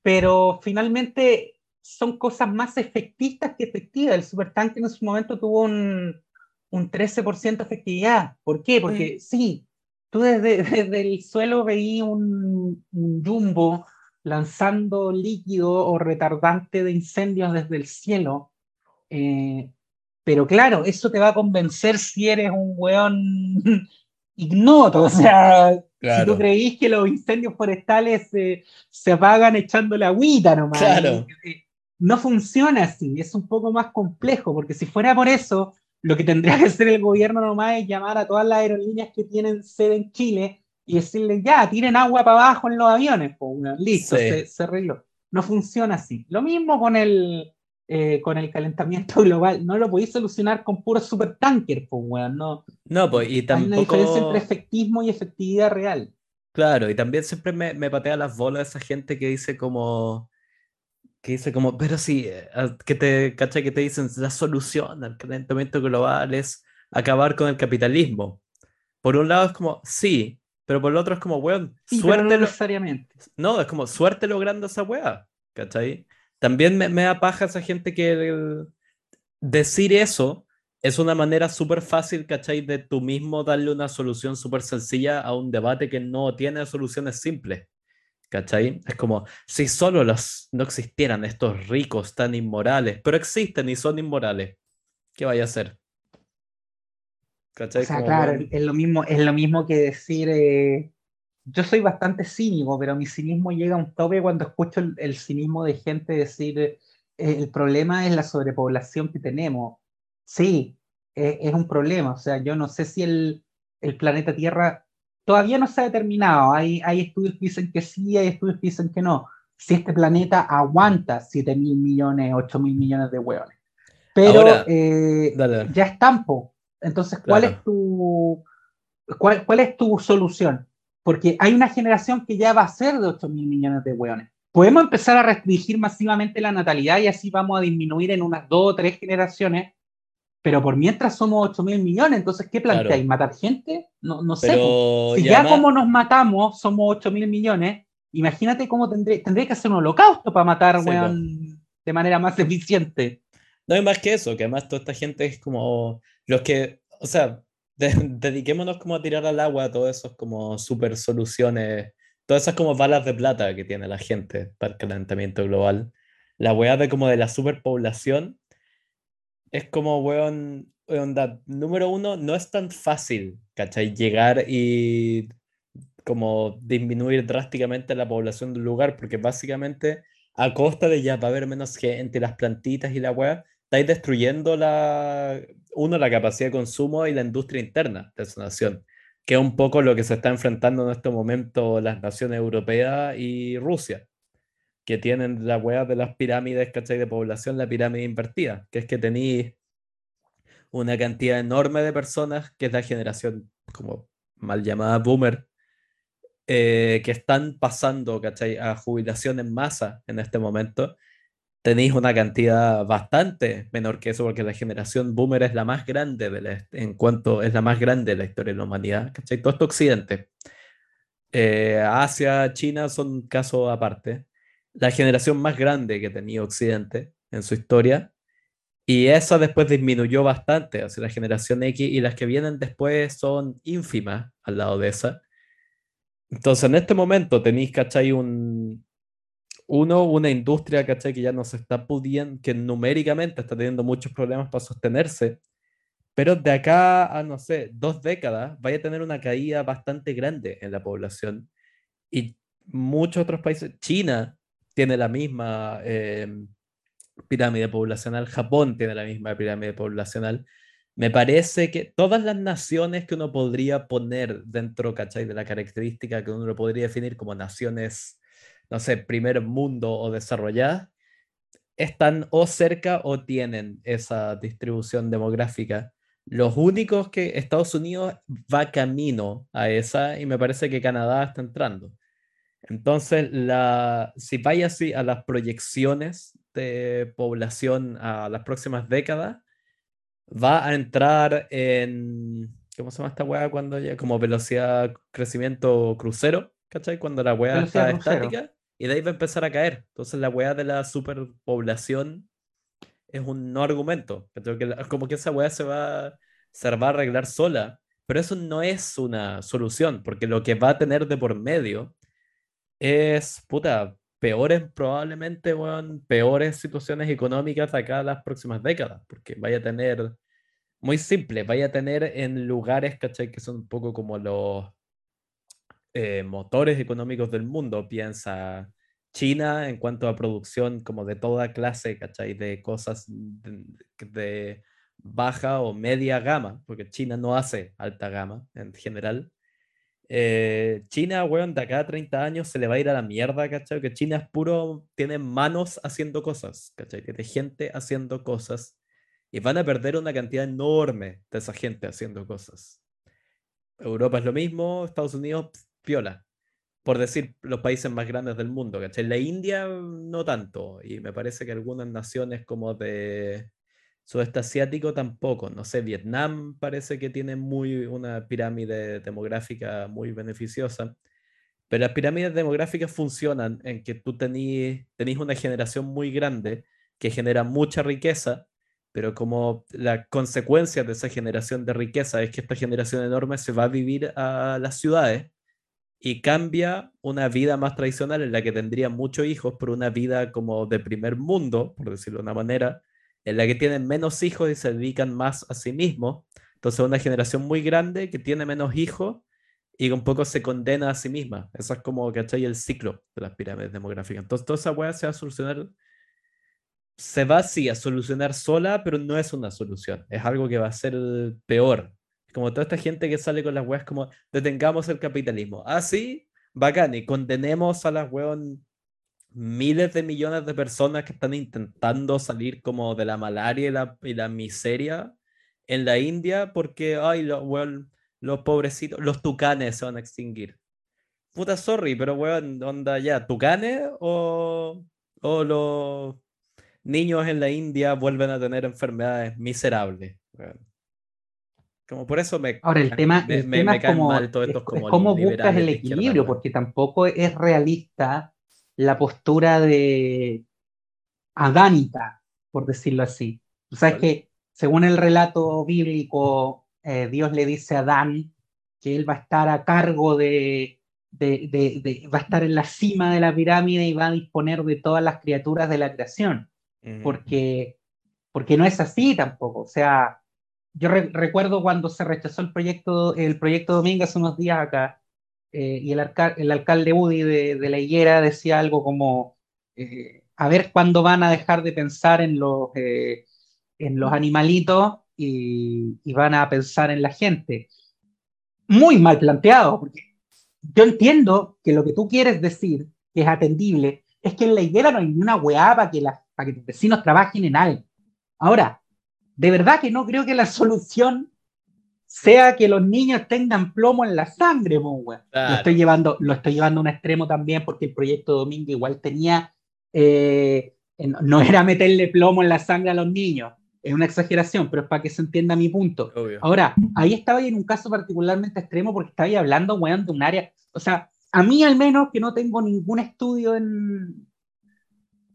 pero finalmente son cosas más efectistas que efectivas. El supertanker en su momento tuvo un, un 13% de efectividad. ¿Por qué? Porque sí, tú desde, desde el suelo veías un, un, jumbo lanzando líquido o retardante de incendios desde el cielo. Eh, pero claro, eso te va a convencer si eres un weón ignoto. O sea, si tú creís que los incendios forestales se apagan echándole agüita nomás. Claro. no funciona así, es un poco más complejo, porque si fuera por eso, lo que tendría que hacer el gobierno nomás es llamar a todas las aerolíneas que tienen sede en Chile y decirles, ya, tiren agua para abajo en los aviones. Pues, listo, se, se, arregló. No funciona así. Lo mismo con el, eh, con el calentamiento global. No lo podéis solucionar con puros supertanker, pues, weón. No, no pues, y tampoco... Hay una diferencia entre efectismo y efectividad real. Claro, y también siempre me, me patea las bolas esa gente que dice como que dice como, pero sí, eh, que te, ¿cachai? Que te dicen, la solución al calentamiento global es acabar con el capitalismo. Por un lado es como, sí, pero por el otro es como, weón, suerte. No necesariamente. No, es como, suerte logrando esa weá, ¿cachai? También me, me da paja esa gente que decir eso es una manera súper fácil, ¿cachai? De tú mismo darle una solución súper sencilla a un debate que no tiene soluciones simples. ¿Cachai? Es como si solo los, no existieran estos ricos tan inmorales, pero existen y son inmorales. ¿Qué vaya a hacer? ¿Cachai? O sea, claro, es, lo mismo, es lo mismo que decir, eh, yo soy bastante cínico, pero mi cinismo llega a un tope cuando escucho el, cinismo de gente decir, eh, el problema es la sobrepoblación que tenemos. Sí, e, es un problema, o sea, yo no sé si el, el planeta Tierra todavía no se ha determinado. Hay, hay estudios que dicen que sí, hay estudios que dicen que no. Si este planeta aguanta 7 mil millones, 8 mil millones de hueones. Pero eh, ya es tampo. Entonces, ¿cuál es tu cuál, cuál es tu solución? Porque hay una generación que ya va a ser de 8 mil millones de hueones. Podemos empezar a restringir masivamente la natalidad y así vamos a disminuir en unas dos o tres generaciones pero por mientras somos 8 mil millones, entonces, ¿qué planteáis? ¿Matar gente? No, no sé. Si ya, como nos matamos, somos 8 mil millones, imagínate cómo tendré, tendré que hacer un holocausto para matar, weón, de manera más eficiente. No hay más que eso, que además toda esta gente es como los que, o sea, dediquémonos como a tirar al agua todas esas como super soluciones, todas esas como balas de plata que tiene la gente para el calentamiento global. La weá de como de la superpoblación es como, weón, número uno, no es tan fácil, ¿cachai? Llegar y como disminuir drásticamente la población del lugar, porque básicamente a costa de ya va a haber menos gente, las plantitas y la weá, estáis destruyendo la, uno, la capacidad de consumo y la industria interna de esa nación, que es un poco lo que se está enfrentando en este momento las naciones europeas y Rusia que tienen la weá de las pirámides, ¿cachai? De población, la pirámide invertida, que es que tenéis una cantidad enorme de personas, que es la generación como mal llamada boomer, eh, que están pasando, ¿cachai? A jubilación en masa en este momento. Tenéis una cantidad bastante menor que eso, porque la generación boomer es la más grande de en cuanto es la más grande de la historia de la humanidad, ¿cachai? Todo esto occidente. Eh, Asia, China son casos aparte la generación más grande que tenía Occidente en su historia. Y esa después disminuyó bastante hacia la generación X y las que vienen después son ínfimas al lado de esa. Entonces en este momento tenéis, ¿cachai? Un, uno, una industria, ¿cachai? Que ya no se está pudiendo, que numéricamente está teniendo muchos problemas para sostenerse. Pero de acá a, no sé, dos décadas, vaya a tener una caída bastante grande en la población. Y muchos otros países, China, tiene la misma em, pirámide poblacional, Japón tiene la misma pirámide poblacional. Me parece que todas las naciones que uno podría poner dentro, ¿cachai? De la característica que uno lo podría definir como naciones, no sé, primer mundo o desarrolladas, están o cerca o tienen esa distribución demográfica. Los únicos que Estados Unidos va camino a esa y me parece que Canadá está entrando. Entonces, la, si vaya así a las proyecciones de población a las próximas décadas, va a entrar en, ¿cómo se llama esta weá cuando ya, como velocidad, crecimiento crucero, ¿cachai? Cuando la weá está estática y de ahí va a empezar a caer. Entonces, la weá de la superpoblación es un no argumento. Como que esa weá se va, se va a arreglar sola, pero eso no es una solución, porque lo que va a tener de por medio es, puta, peores probablemente, bueno, peores situaciones económicas acá las próximas décadas, porque vaya a tener, muy simple, vaya a tener en lugares, ¿cachai? Que son un poco como los eh, motores económicos del mundo, piensa China en cuanto a producción como de toda clase, ¿cachai? De cosas de, baja o media gama, porque China no hace alta gama en general. Eh, China, weón, de acá a 30 años se le va a ir a la mierda, ¿cachai? Que China es puro, tiene manos haciendo cosas, ¿cachai? Tiene gente haciendo cosas y van a perder una cantidad enorme de esa gente haciendo cosas. Europa es lo mismo, Estados Unidos, piola por decir los países más grandes del mundo, ¿cachai? La India no tanto, y me parece que algunas naciones como de sudeste asiático tampoco, no sé, Vietnam parece que tiene muy una pirámide demográfica muy beneficiosa, pero las pirámides demográficas funcionan en que tú tenés, una generación muy grande que genera mucha riqueza, pero como la consecuencia de esa generación de riqueza es que esta generación enorme se va a vivir a las ciudades, y cambia una vida más tradicional en la que tendría muchos hijos por una vida como de primer mundo, por decirlo de una manera, en la que tienen menos hijos y se dedican más a sí mismos. Entonces una generación muy grande que tiene menos hijos y un poco se condena a sí misma. Eso es como, ¿cachai? El ciclo de las pirámides demográficas. Entonces toda esa weá se va a solucionar, se va sí a solucionar sola, pero no es una solución. Es algo que va a ser peor como toda esta gente que sale con las weas como detengamos el capitalismo. Ah, sí, bacán, y condenemos a las weón miles de millones de personas que están intentando salir como de la malaria y la, y la miseria en la India porque, ay, los, los pobrecitos, los tucanes se van a extinguir. Puta, sorry, pero weón, onda ya, tucanes o, o los niños en la India vuelven a tener enfermedades miserables. Como por eso me. Ahora, el tema, me, es como, cómo buscas el equilibrio, porque tampoco es realista la postura de adánica, por decirlo así. Sabes que, según el relato bíblico, eh, Dios le dice a Adán que él va a estar a cargo de, de, de, va a estar en la cima de la pirámide y va a disponer de todas las criaturas de la creación. porque, porque no es así tampoco. O sea, yo recuerdo cuando se rechazó el proyecto, el proyecto Domingo hace unos días acá, eh, y el, alcalde Udi de, la Higuera decía algo como, eh, a ver cuándo van a dejar de pensar en los, eh, en los animalitos y, van a pensar en la gente. Muy mal planteado, porque yo entiendo que lo que tú quieres decir, que es atendible, es que en la higuera no hay ni una weá que, para que tus vecinos trabajen en algo. Ahora, de verdad que no creo que la solución sea que los niños tengan plomo en la sangre, Lo estoy llevando, lo estoy llevando a un extremo también porque el proyecto Domingo igual tenía, eh, no era meterle plomo en la sangre a los niños, es una exageración, pero es para que se entienda mi punto. Ahora, ahí estaba en un caso particularmente extremo porque estaba hablando, weón, de un área, o sea, a mí al menos que no tengo ningún estudio en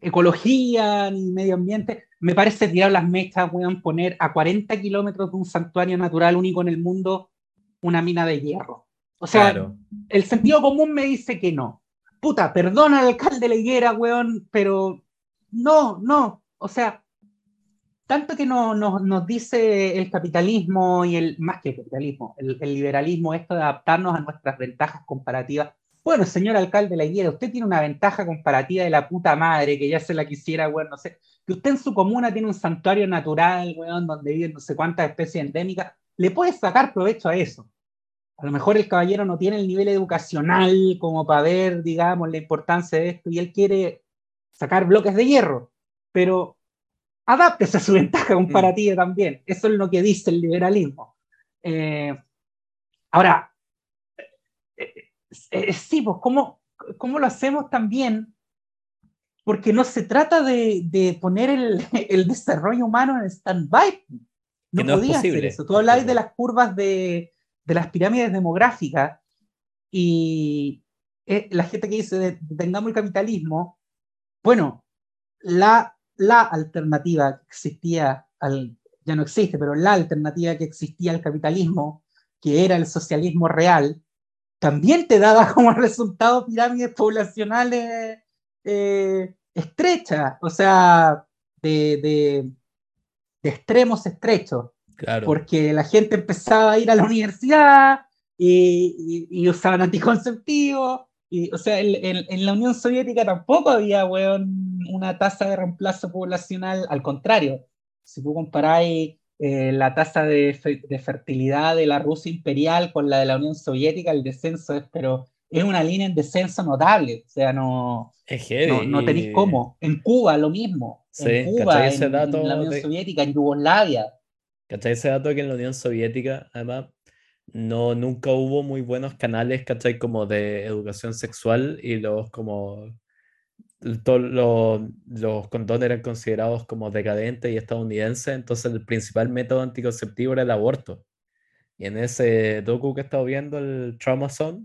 ecología ni medio ambiente, me parece tirar las mechas, weón, poner a 40 kilómetros de un santuario natural único en el mundo una mina de hierro. O sea, el sentido común me dice que no. Puta, perdona al alcalde de la higuera, weón, pero no, no. O sea, tanto que no, nos dice el capitalismo y el, más que el capitalismo, el, el, liberalismo, esto de adaptarnos a nuestras ventajas comparativas. Bueno, señor alcalde de la higuera, usted tiene una ventaja comparativa de la puta madre, que ya se la quisiera, weón, no sé que usted en su comuna tiene un santuario natural, weón, donde viven no sé cuántas especies endémicas, le puede sacar provecho a eso. A lo mejor el caballero no tiene el nivel educacional como para ver, digamos, la importancia de esto y él quiere sacar bloques de hierro, pero adáptese a su ventaja comparativa mm. también. Eso es lo que dice el liberalismo. Eh, ahora, eh, eh, sí, pues, ¿cómo, ¿cómo lo hacemos también porque no se trata de, poner el, desarrollo humano en stand-by. No, podía hacer eso. Tú habláis de las curvas de, las pirámides demográficas y eh, la gente que dice tengamos el capitalismo, bueno, la, la alternativa que existía al, ya no existe, pero la alternativa que existía al capitalismo, que era el socialismo real, también te daba como resultado pirámides poblacionales eh, estrecha, o sea, de, extremos estrechos. Claro. Porque la gente empezaba a ir a la universidad y, usaban anticonceptivos. Y, o sea, en, la Unión Soviética tampoco había, weón, una tasa de reemplazo poblacional, al contrario. Si tú comparáis eh, la tasa de, de, fertilidad de la Rusia imperial con la de la Unión Soviética, el descenso es, pero es una línea en descenso notable, o sea, no, no, no, tenéis cómo. En Cuba lo mismo, en Cuba, en, la Unión Soviética, en Yugoslavia. ¿Cachai ese dato que en la Unión Soviética, además, no, nunca hubo muy buenos canales, ¿cachai? Como de educación sexual y los como todos los, los condones eran considerados como decadentes y estadounidenses, entonces el principal método anticonceptivo era el aborto. Y en ese docu que he estado viendo, el Trauma Zone,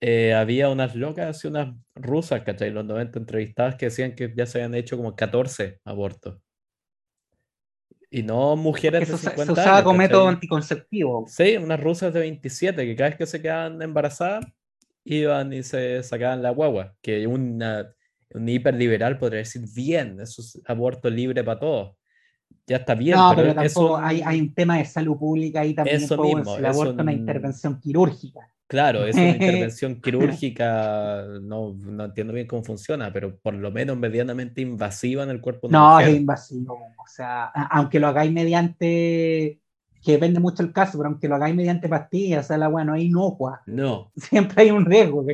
eh, había unas locas y unas rusas, ¿cachai? Los 90 entrevistadas que decían que ya se habían hecho como 14 abortos. Y no mujeres de 50 se usaba como método anticonceptivo. Sí, unas rusas de 27 que cada vez que se quedaban embarazadas iban y se sacaban la guagua. Que una, un hiperliberal podría decir, bien, eso es aborto libre para todos. Ya está bien. No, pero, tampoco hay, hay, un tema de salud pública ahí también. Eso mismo, el aborto es una intervención quirúrgica. Claro, es una intervención quirúrgica, no, no, entiendo bien cómo funciona, pero por lo menos medianamente invasiva en el cuerpo. no, es invasivo. O sea, aunque lo hagáis mediante, que depende mucho el caso, pero aunque lo hagáis mediante pastillas, o sea, la weá no es inocua. No. Siempre hay un riesgo.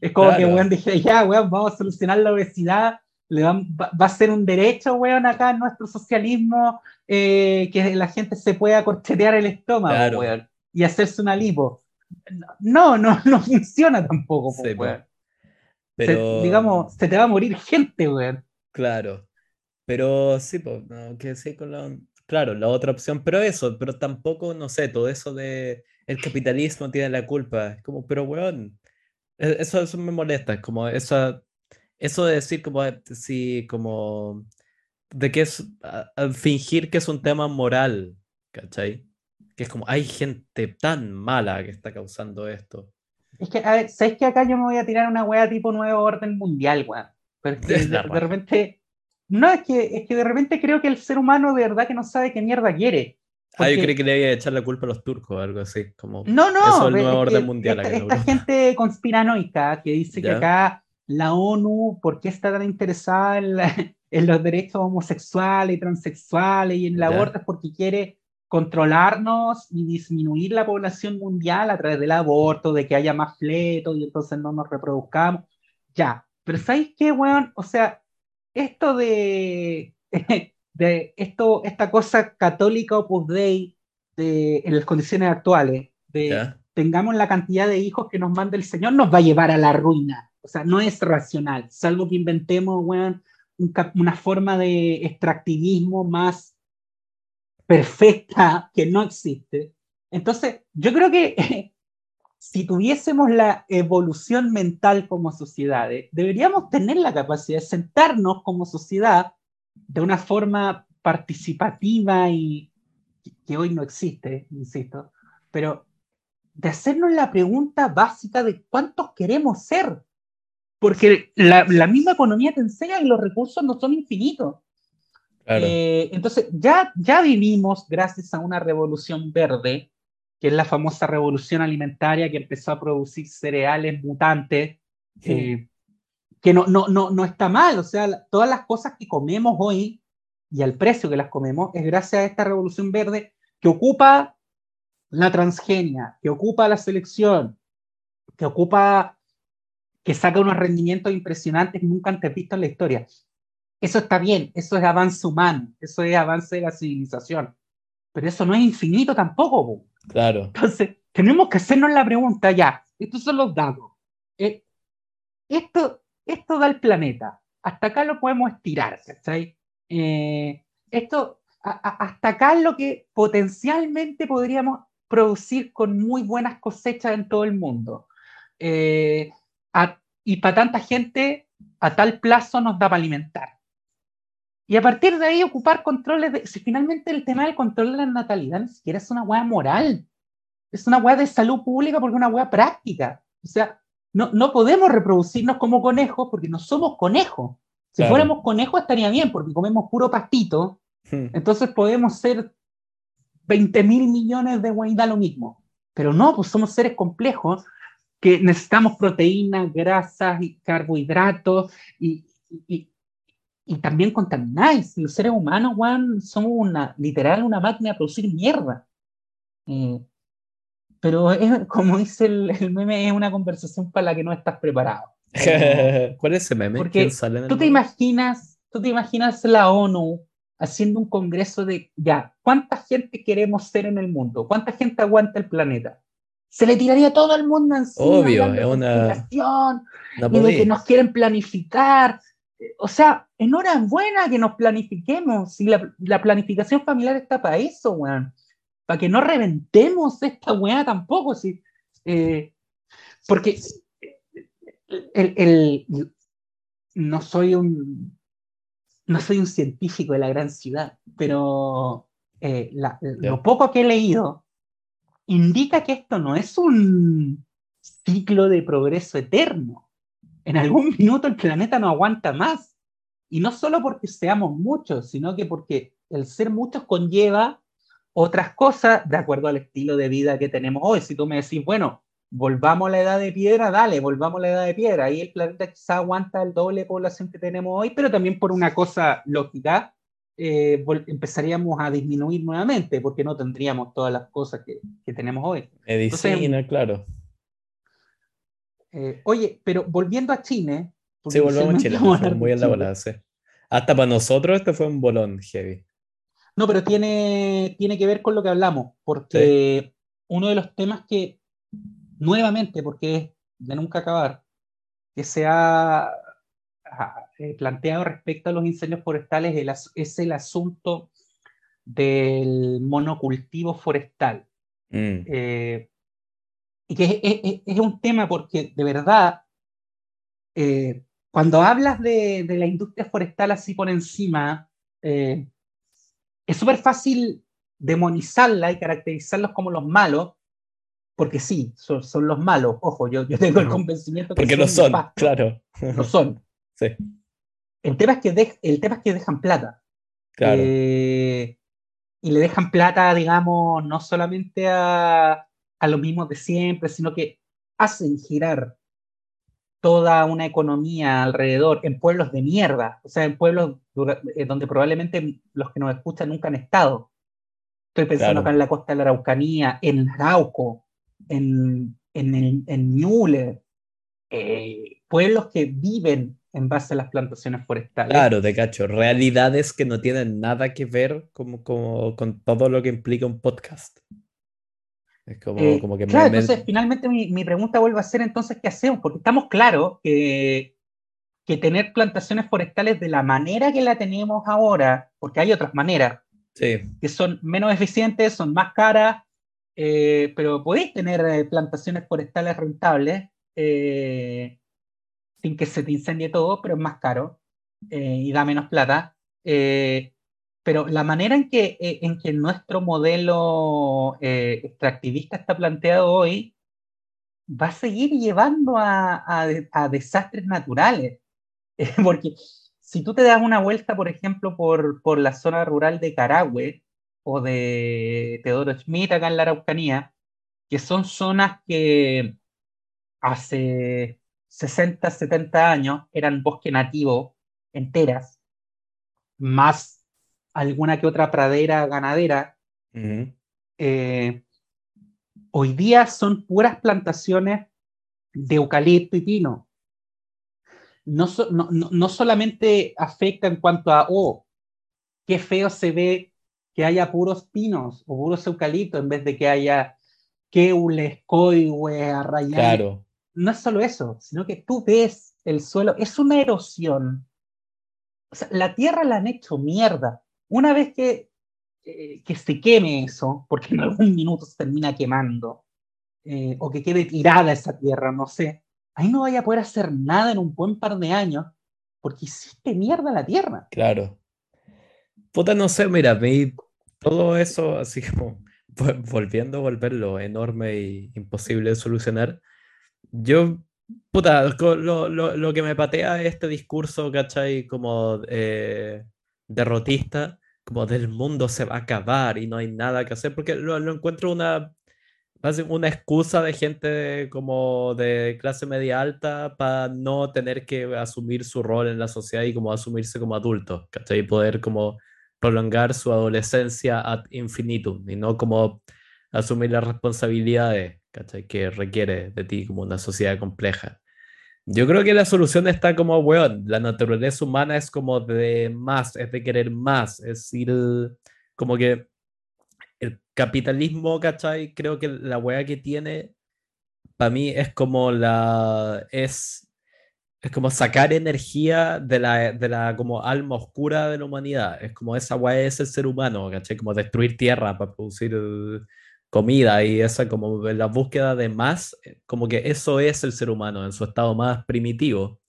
Es como que, weón, dije, ya, weón, vamos a solucionar la obesidad, le va, va, a ser un derecho, weón, acá en nuestro socialismo, eh, que la gente se pueda corchetear el estómago, weón, y hacerse una lipo no, no, no funciona tampoco, Pero... digamos, se te va a morir gente, weón. Claro. Pero sí, pues, que sí con la... Claro, la otra opción, pero eso, pero tampoco, no sé, todo eso de el capitalismo tiene la culpa. Es como, pero weón, e, eso, eso me molesta, es como eso, eso de decir como, sí, como, de que es, fingir que es un tema moral, ¿cachai? que es como, hay gente tan mala que está causando esto. Es que, a ver, ¿sabes que acá yo me voy a tirar una wea tipo nuevo orden mundial, weón? Pero es que de, repente, no, es que, es que de repente creo que el ser humano de verdad que no sabe qué mierda quiere. Ah, yo creí que le iba a echar la culpa a los turcos o algo así. Como, no, no. Eso es el nuevo orden mundial. Esta, esta gente conspiranoica que dice que acá la ONU, ¿por qué está tan interesada en, en los derechos homosexuales y transexuales y en el aborto? Es porque quiere controlarnos y disminuir la población mundial a través del aborto, de que haya más fletos y entonces no nos reproduzcamos. Ya, pero ¿sabéis qué, weón? O sea, esto de, de esto, esta cosa católica Opus Dei de, en las condiciones actuales, de tengamos la cantidad de hijos que nos manda el Señor, nos va a llevar a la ruina. O sea, no es racional, salvo que inventemos, weón, una forma de extractivismo más perfecta que no existe. Entonces, yo creo que si tuviésemos la evolución mental como sociedades, deberíamos tener la capacidad de sentarnos como sociedad de una forma participativa y que hoy no existe, insisto, pero de hacernos la pregunta básica de cuántos queremos ser. Porque la, la misma economía te enseña que los recursos no son infinitos. Eh, entonces, ya, ya vivimos gracias a una revolución verde, que es la famosa revolución alimentaria que empezó a producir cereales mutantes, eh, que no, no, no, no está mal, o sea, todas las cosas que comemos hoy y al precio que las comemos es gracias a esta revolución verde que ocupa la transgenia, que ocupa la selección, que ocupa, que saca unos rendimientos impresionantes nunca antes vistos en la historia. Eso está bien, eso es avance humano, eso es avance de la civilización. Pero eso no es infinito tampoco. Claro. Entonces, tenemos que hacernos la pregunta ya. Estos son los datos. Eh, esto, esto da el planeta. Hasta acá lo podemos estirar, ¿cachai? Eh, esto, hasta acá es lo que potencialmente podríamos producir con muy buenas cosechas en todo el mundo. Eh, y para tanta gente, a tal plazo nos da para alimentar. Y a partir de ahí ocupar controles de... Si finalmente el tema del control de la natalidad ni siquiera es una hueá moral, es una hueá de salud pública porque es una hueá práctica. O sea, no, no podemos reproducirnos como conejos porque no somos conejos. Si fuéramos conejos estaría bien porque comemos puro pastito. Hmm. Entonces podemos ser 20 mil millones de hueá lo mismo. Pero no, pues somos seres complejos que necesitamos proteínas, grasas y carbohidratos y, y también contamináis. Los seres humanos, Juan, somos una, literal una máquina de producir mierda. Eh, pero es, como dice el, el, meme, es una conversación para la que no estás preparado. ¿Cuál es ese meme? Porque tú te imaginas, tú te imaginas la ONU haciendo un congreso de ya, ¿cuánta gente queremos ser en el mundo? ¿Cuánta gente aguanta el planeta? Se le tiraría todo el mundo encima. Obvio, es una. y de que nos quieren planificar. O sea, enhorabuena que nos planifiquemos. Si la, la planificación familiar está para eso, weón. Para que no reventemos esta weá tampoco. Si, eh, porque el, el, no soy un no soy un científico de la gran ciudad, pero eh, la, lo poco que he leído indica que esto no es un ciclo de progreso eterno. En algún minuto el planeta no aguanta más. Y no solo porque seamos muchos, sino que porque el ser muchos conlleva otras cosas de acuerdo al estilo de vida que tenemos hoy. Si tú me decís, bueno, volvamos a la edad de piedra, dale, volvamos a la edad de piedra. Ahí el planeta quizá aguanta el doble de población que tenemos hoy, pero también por una cosa lógica, eh, empezaríamos a disminuir nuevamente porque no tendríamos todas las cosas que, tenemos hoy. Medicina, claro. Eh, oye, pero volviendo a Chile. Sí, volvemos a Chile, muy en la bola, sí. Hasta para nosotros este fue un bolón heavy. No, pero tiene, tiene que ver con lo que hablamos, porque uno de los temas que nuevamente, porque es de nunca acabar, que se ha eh, planteado respecto a los incendios forestales es el asunto del monocultivo forestal. Mm. Eh, y que es, un tema porque de verdad, eh, cuando hablas de, la industria forestal así por encima, es súper fácil demonizarla y caracterizarlos como los malos, porque sí, son, son los malos. Ojo, yo, yo tengo el convencimiento que porque lo son, claro. Lo son. Sí. El tema es que, el tema es que dejan plata. Claro. Eh, y le dejan plata, digamos, no solamente a, a los mismos de siempre, sino que hacen girar toda una economía alrededor en pueblos de mierda, o sea, en pueblos eh, donde probablemente los que nos escuchan nunca han estado. Estoy pensando acá en la costa de la Araucanía, en Arauco, en, en, en Ñuble, eh, pueblos que viven en base a las plantaciones forestales. Claro, de cacho, realidades que no tienen nada que ver como, como, con todo lo que implica un podcast. Es como, eh, como que claro, entonces finalmente mi, mi, pregunta vuelve a ser entonces, ¿qué hacemos? Porque estamos claros que, que tener plantaciones forestales de la manera que la tenemos ahora, porque hay otras maneras, sí. que son menos eficientes, son más caras, eh, pero podéis tener eh, plantaciones forestales rentables eh, sin que se te incendie todo, pero es más caro y da menos plata. Pero la manera en que, en que nuestro modelo extractivista está planteado hoy va a seguir llevando a, a, desastres naturales. porque si tú te das una vuelta, por ejemplo, por, por la zona rural de Carahue, o de Teodoro Schmidt acá en la Araucanía, que son zonas que hace 60, 70 años eran bosque nativo enteras, más alguna que otra pradera ganadera. Eh, hoy día son puras plantaciones de eucalipto y pino. No, no, no, solamente afecta en cuanto a, oh, qué feo se ve que haya puros pinos o puros eucaliptos en vez de que haya queules, coihues, arrayanes. Claro. No es solo eso, sino que tú ves el suelo, es una erosión. O sea, la tierra la han hecho mierda. Una vez que, eh, que se queme eso, porque en algún minuto se termina quemando, eh, o que quede tirada esa tierra, no sé, ahí no vaya a poder hacer nada en un buen par de años, porque hiciste mierda la tierra. Claro. Puta, no sé, mira, me, todo eso, así como volviendo a volverlo enorme e imposible de solucionar, yo, puta, lo, lo, lo que me patea es este discurso, ¿cachai? Como eh, derrotista, como del mundo se va a acabar y no hay nada que hacer, porque lo, lo encuentro una, una excusa de gente como de clase media alta para no tener que asumir su rol en la sociedad y como asumirse como adulto, ¿cachai? Y poder como prolongar su adolescencia ad infinitum y no como asumir las responsabilidades, ¿cachai? Que requiere de ti como una sociedad compleja. Yo creo que la solución está como, weón, la naturaleza humana es como de más, es de querer más, es ir como que el capitalismo, ¿cachai? Creo que la weá que tiene, para mí es como la, es, es como sacar energía de la, de la como alma oscura de la humanidad, es como esa weá es el ser humano, ¿cachai? Como destruir tierra para producir comida y esa como la búsqueda de más, como que eso es el ser humano en su estado más primitivo.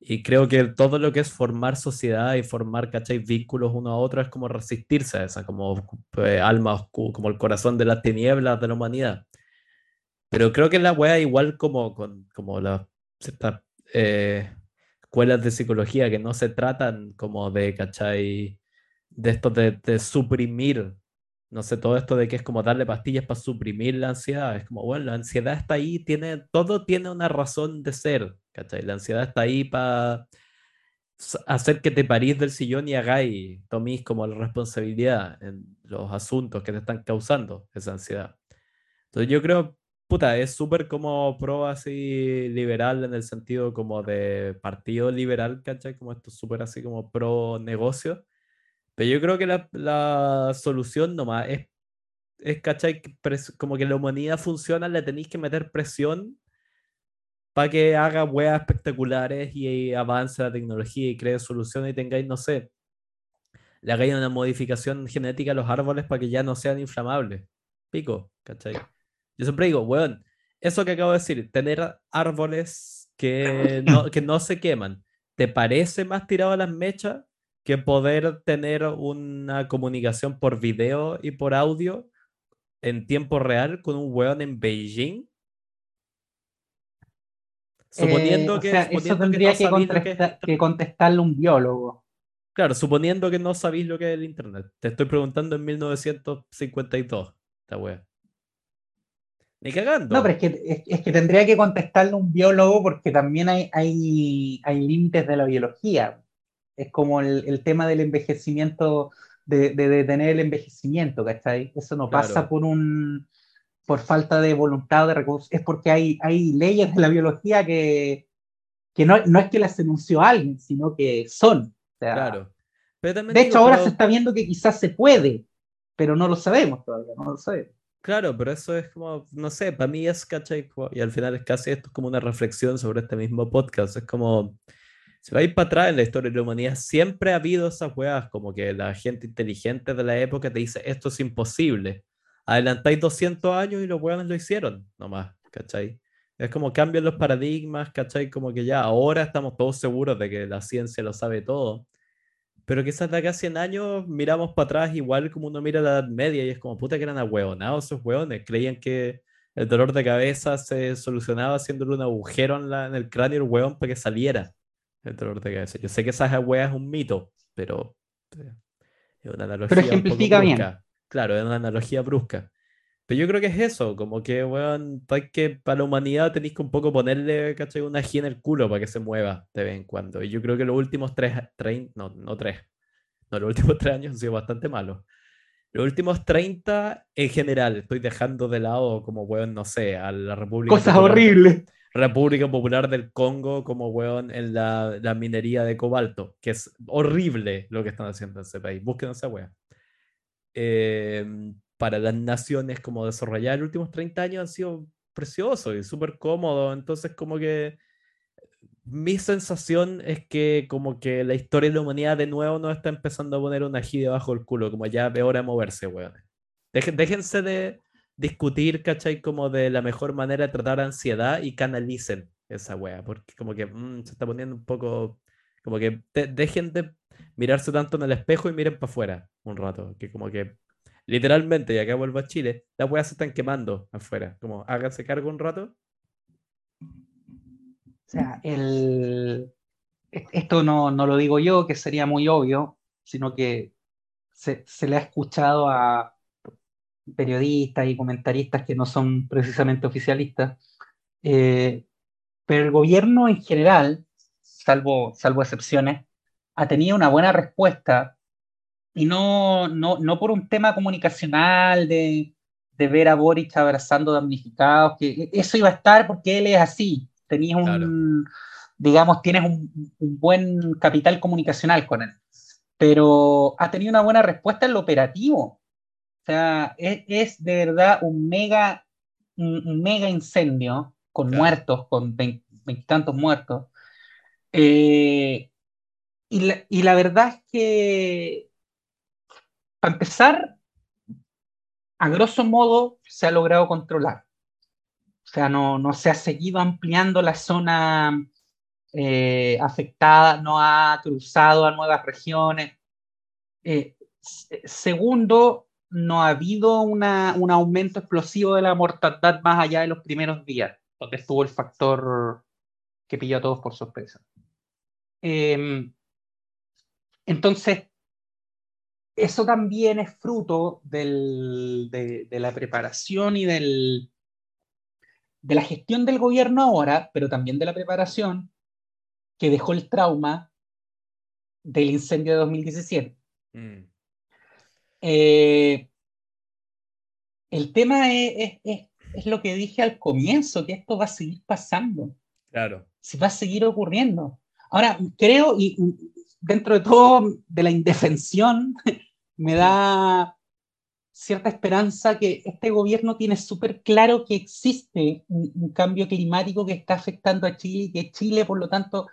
Y creo que todo lo que es formar sociedad y formar, ¿cachai? Vínculos uno a otro es como resistirse a esa, como eh, alma oscura, como el corazón de las tinieblas de la humanidad. Pero creo que la wea igual como, con, como las eh, escuelas de psicología que no se tratan como de, ¿cachai? De esto de, de suprimir no sé, todo esto de que es como darle pastillas para suprimir la ansiedad, es como, bueno, la ansiedad está ahí, tiene, todo tiene una razón de ser, ¿cachai? La ansiedad está ahí para hacer que te parís del sillón y hagáis, tomís como la responsabilidad en los asuntos que te están causando esa ansiedad. Entonces yo creo, puta, es súper como pro así liberal en el sentido como de partido liberal, ¿cachai? Como esto súper así como pro negocio pero yo creo que la, la solución nomás es, es ¿cachai? Como que la humanidad funciona, le tenéis que meter presión para que haga weas espectaculares y avance la tecnología y cree soluciones y tengáis, no sé, le hagáis una modificación genética a los árboles para que ya no sean inflamables. Pico, ¿cachai? Yo siempre digo, weón, eso que acabo de decir, tener árboles que no, que no se queman, ¿te parece más tirado a las mechas que poder tener una comunicación por video y por audio en tiempo real con un weón en Beijing. Suponiendo eh, que, eso tendría que, contestarle un biólogo. Claro, suponiendo que no sabéis lo que es el Internet. Te estoy preguntando en 1952, esta wea. Ni cagando. No, pero es que, es, que tendría que contestarle un biólogo porque también hay, hay, hay límites de la biología es como el, tema del envejecimiento, de, detener el envejecimiento, ¿cachai? Eso no pasa por un por falta de voluntad de recursos, es porque hay, hay leyes de la biología que, que no, no es que las enunció alguien, sino que son. claro. de hecho, ahora se está viendo que quizás se puede, pero no lo sabemos todavía, no lo sabemos. Claro, pero eso es como, no sé, para mí es, ¿cachai? Y al final es casi esto es como una reflexión sobre este mismo podcast. Es como, si vais para atrás en la historia de la humanidad, siempre ha habido esas weas, como que la gente inteligente de la época te dice, esto es imposible. Adelantáis 200 años y los weones lo hicieron, nomás, ¿cachai? Es como cambian los paradigmas, ¿cachai? Como que ya ahora estamos todos seguros de que la ciencia lo sabe todo. Pero quizás de acá a 100 años miramos para atrás igual como uno mira la Edad Media y es como, puta que eran ahueonados esos weones. Creían que el dolor de cabeza se solucionaba haciéndole un agujero en, en el cráneo al weón para que saliera el dolor de cabeza. Yo sé que esa weá es un mito, pero eh, es una analogía. Pero ejemplifica bien. Claro, es una analogía brusca. Pero yo creo que es eso, como que, weón, hay que para la humanidad tenéis que un poco ponerle, ¿cachai? Una ají en el culo para que se mueva de vez en cuando. Y yo creo que los últimos tres, no, no tres, no, los últimos tres años han sido bastante malos. Los últimos 30, en general, estoy dejando de lado como, weón, no sé, a la República. Cosas horribles. República Popular del Congo como weón en la, la, minería de cobalto, que es horrible lo que están haciendo en ese país. Busquen esa weón. Em, para las naciones como desarrolladas los últimos 30 años han sido preciosos y súper cómodos. Entonces como que mi sensación es que como que la historia de la humanidad de nuevo nos está empezando a poner una ají debajo del culo, como ya de hora de moverse, weón. déjense de discutir, ¿cachai? Como de la mejor manera de tratar ansiedad y canalicen esa wea, porque como que mm, se está poniendo un poco, como que dejen de mirarse tanto en el espejo y miren para afuera un rato, que como que literalmente, ya que vuelvo a Chile, las weas se están quemando afuera, como háganse cargo un rato. O sea, el... esto no, no lo digo yo, que sería muy obvio, sino que se, se le ha escuchado a periodistas y comentaristas que no son precisamente oficialistas, eh, pero el gobierno en general, salvo, salvo excepciones, ha tenido una buena respuesta y no, no, no por un tema comunicacional de, de ver a Boric abrazando damnificados, que eso iba a estar porque él es así, tenías un, digamos, tienes un, un, buen capital comunicacional con él, pero ha tenido una buena respuesta en lo operativo. O sea, es, es de verdad un mega, un, mega incendio con muertos, con veintitantos muertos. Eh, y, la, y la verdad es que para empezar, a grosso modo se ha logrado controlar. O sea, no, no se ha seguido ampliando la zona eh, afectada, no ha cruzado a nuevas regiones. Eh, segundo, no ha habido un aumento explosivo de la mortandad más allá de los primeros días, donde estuvo el factor que pilló a todos por sorpresa. Eh, entonces, eso también es fruto de, la preparación y del, de la gestión del gobierno ahora, pero también de la preparación que dejó el trauma del incendio de 2017. Mm. Eh, el tema es, es, es, lo que dije al comienzo, que esto va a seguir pasando. Claro. Si va a seguir ocurriendo. Ahora, creo, y dentro de todo, de la indefensión, me da cierta esperanza que este gobierno tiene súper claro que existe un, un, cambio climático que está afectando a Chile y que Chile, por lo tanto,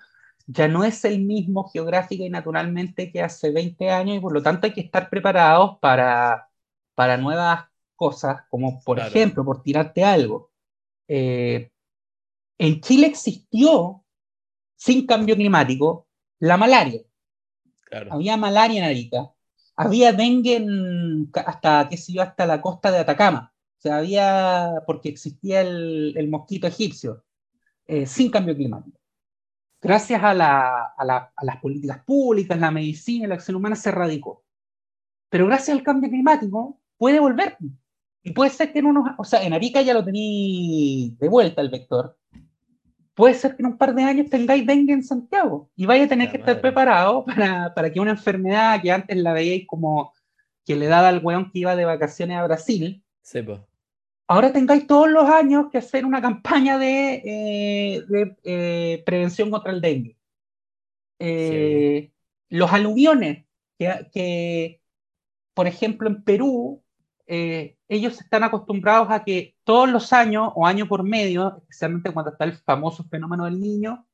ya no es el mismo geográfica y naturalmente que hace 20 años y por lo tanto hay que estar preparados para, para nuevas cosas, como por claro. ejemplo, por tirarte algo. Eh, en Chile existió, sin cambio climático, la malaria. Claro. Había malaria en Arica, había dengue en, hasta, qué sé yo, hasta la costa de Atacama. O sea, había, porque existía el, el mosquito egipcio, eh, sin cambio climático. Gracias a, la, a, la, a, las políticas públicas, la medicina y la acción humana se erradicó. Pero gracias al cambio climático puede volver. Y puede ser que en unos, o sea, en Arica ya lo tenéis de vuelta el vector. Puede ser que en un par de años tengáis dengue en Santiago y vaya a tener la que madre. estar preparado para, para que una enfermedad que antes la veíais como que le daba al weón que iba de vacaciones a Brasil, pues. Ahora tengáis todos los años que hacer una campaña de, eh, de eh, prevención contra el dengue. Eh, sí. Los aluviones, que, que, por ejemplo en Perú, eh, ellos están acostumbrados a que todos los años o año por medio, especialmente cuando está el famoso fenómeno del niño,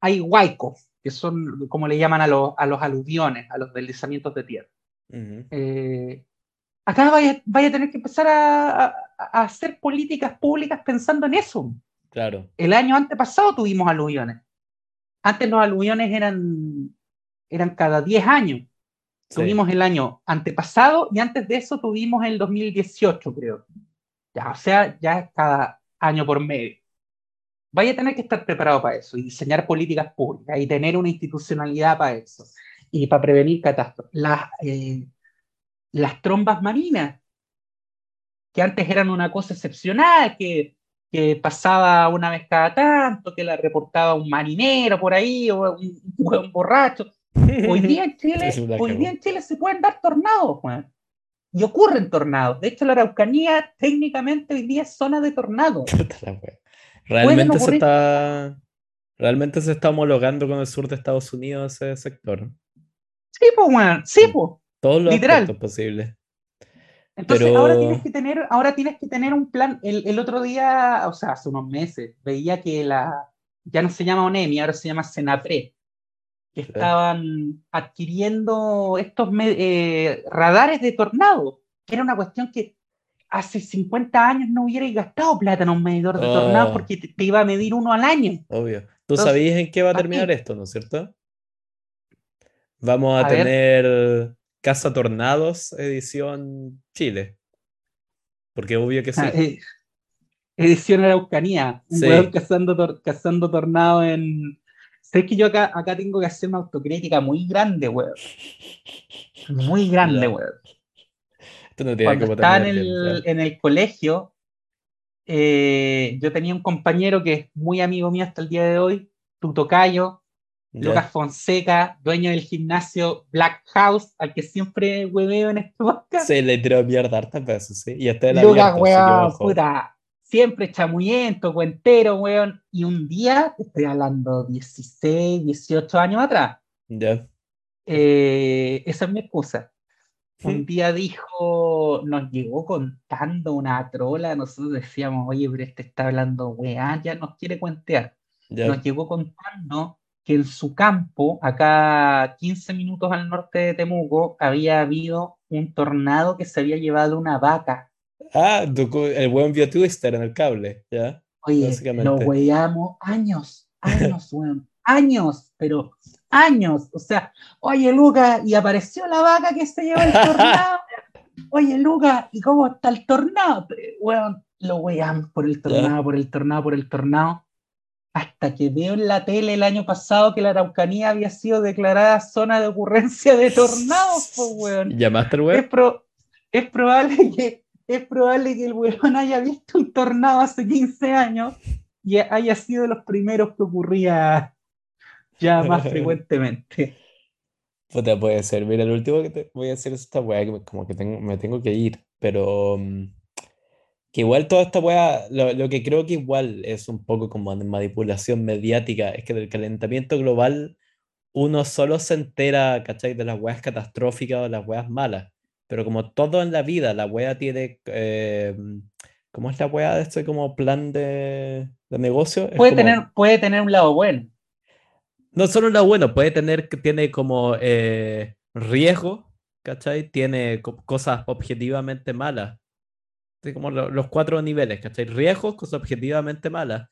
hay huaicos, que son como le llaman a, los, a los aluviones, a los deslizamientos de tierra. Uh -huh. Acá vaya, vaya, a tener que empezar a, a, a, hacer políticas públicas pensando en eso. Claro. El año antepasado tuvimos aluviones. Antes los aluviones eran, eran cada 10 años. Sí. Tuvimos el año antepasado y antes de eso tuvimos el 2018, creo. Ya, o sea, ya cada año por medio. Vaya a tener que estar preparado para eso y diseñar políticas públicas y tener una institucionalidad para eso y para prevenir catástrofes. Las, eh, las trombas marinas, que antes eran una cosa excepcional, que, que, pasaba una vez cada tanto, que la reportaba un marinero por ahí o un, un borracho. Hoy día en Chile, hoy día en Chile se pueden dar tornados, Juan. Y ocurren tornados. De hecho, la Araucanía técnicamente hoy día es zona de tornados. realmente se está realmente se está homologando con el sur de Estados Unidos ese sector. Sí, pues, Juan. Sí, pues. Todos los Literal. posibles. Entonces Pero... ahora tienes que tener, ahora tienes que tener un plan. El, el, otro día, o sea, hace unos meses, veía que la ya no se llama ONEMI, ahora se llama Senapre que estaban adquiriendo estos eh, radares de tornado, que era una cuestión que hace 50 años no hubiera gastado plata en un medidor de oh. tornado porque te, te, iba a medir uno al año. Obvio. ¿Tú sabías en qué va a terminar aquí. esto, no es cierto? Vamos a, a tener ver. Casa Tornados edición Chile. Porque obvio que sí. Ah, eh, edición Araucanía. Un sí. cazando, tor cazando tornado en, Sé que yo acá, acá tengo que hacer una autocrítica muy grande, weón. Muy grande, weón. cuando estaba en el, en el colegio, eh, yo tenía un compañero que es muy amigo mío hasta el día de hoy, tu tocayo, Lucas Fonseca, dueño del gimnasio Black House, al que siempre hueveo en este podcast. Sí, le tiró mierda hartas veces, sí. Y este la Lucas, weón, puta, siempre chamuyento, cuentero, weón. Y un día, estoy hablando 16, 18 años atrás. Ya. Eh, esa es mi excusa. Un día dijo, nos llegó contando una trola, nosotros decíamos, oye, pero este está hablando, weá, ya nos quiere cuentear. Nos llegó contando que en su campo, acá 15 minutos al norte de Temuco, había habido un tornado que se había llevado una vaca. Ah, el buen vio Twister en el cable, ¿ya? Oye, lo weamos años, años, weón, años, pero años. O sea, oye, Lucas, y apareció la vaca que se llevó el tornado. oye, Lucas, ¿y cómo está el tornado? Weón, lo weamos por el tornado, por el tornado, por el tornado hasta que veo en la tele el año pasado que la Araucanía había sido declarada zona de ocurrencia de tornados, pues, weón. ¿Llamaste el weón? Es, es, probable que, es probable que el weón haya visto un tornado hace 15 años y haya sido de los primeros que ocurría ya más frecuentemente. Puta, puede ser. Mira, lo último que te voy a hacer es esta weá, que como que tengo, me tengo que ir, pero... Mm, que igual toda esta weá, lo, que creo que igual es un poco como manipulación mediática, es que del calentamiento global uno solo se entera, ¿cachai? De las weas catastróficas o las weas malas. Pero como todo en la vida, la wea tiene... Eh, ¿Cómo es la wea de este como plan de, negocio? puede, tener, puede tener un lado bueno. No solo un lado bueno, puede tener, tiene como eh, riesgo, ¿cachai? Tiene cosas objetivamente malas como los cuatro niveles, ¿cachai? Riesgos, cosas objetivamente malas,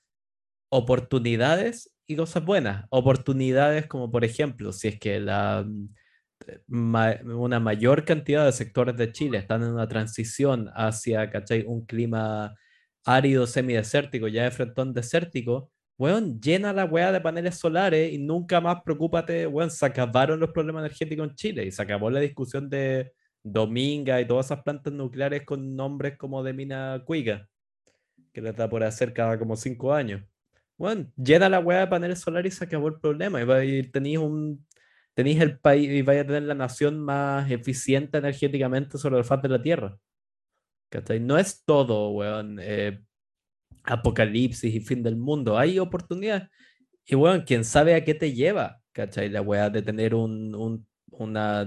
oportunidades y cosas buenas. Oportunidades como, por ejemplo, si es que la, mm, una mayor cantidad de sectores de Chile están en una transición hacia, ¿cachai? Un clima árido, semidesértico, ya de frentón desértico, weón, llena la weá de paneles solares y nunca más preocúpate, weón, se acabaron los problemas energéticos en Chile y se acabó la discusión de Dominga y todas esas plantas nucleares con nombres como de mina cuica, que les da por hacer cada como cinco años. Bueno, llena la hueá de paneles solares y se acabó el problema. Y, tenéis un tenéis el país y vais a tener la nación más eficiente energéticamente sobre el faz de la Tierra. No es todo, weón, eh, apocalipsis y fin del mundo. Hay oportunidades. Y, weón, quién sabe a qué te lleva, ¿cachai? La weá de tener un, un, una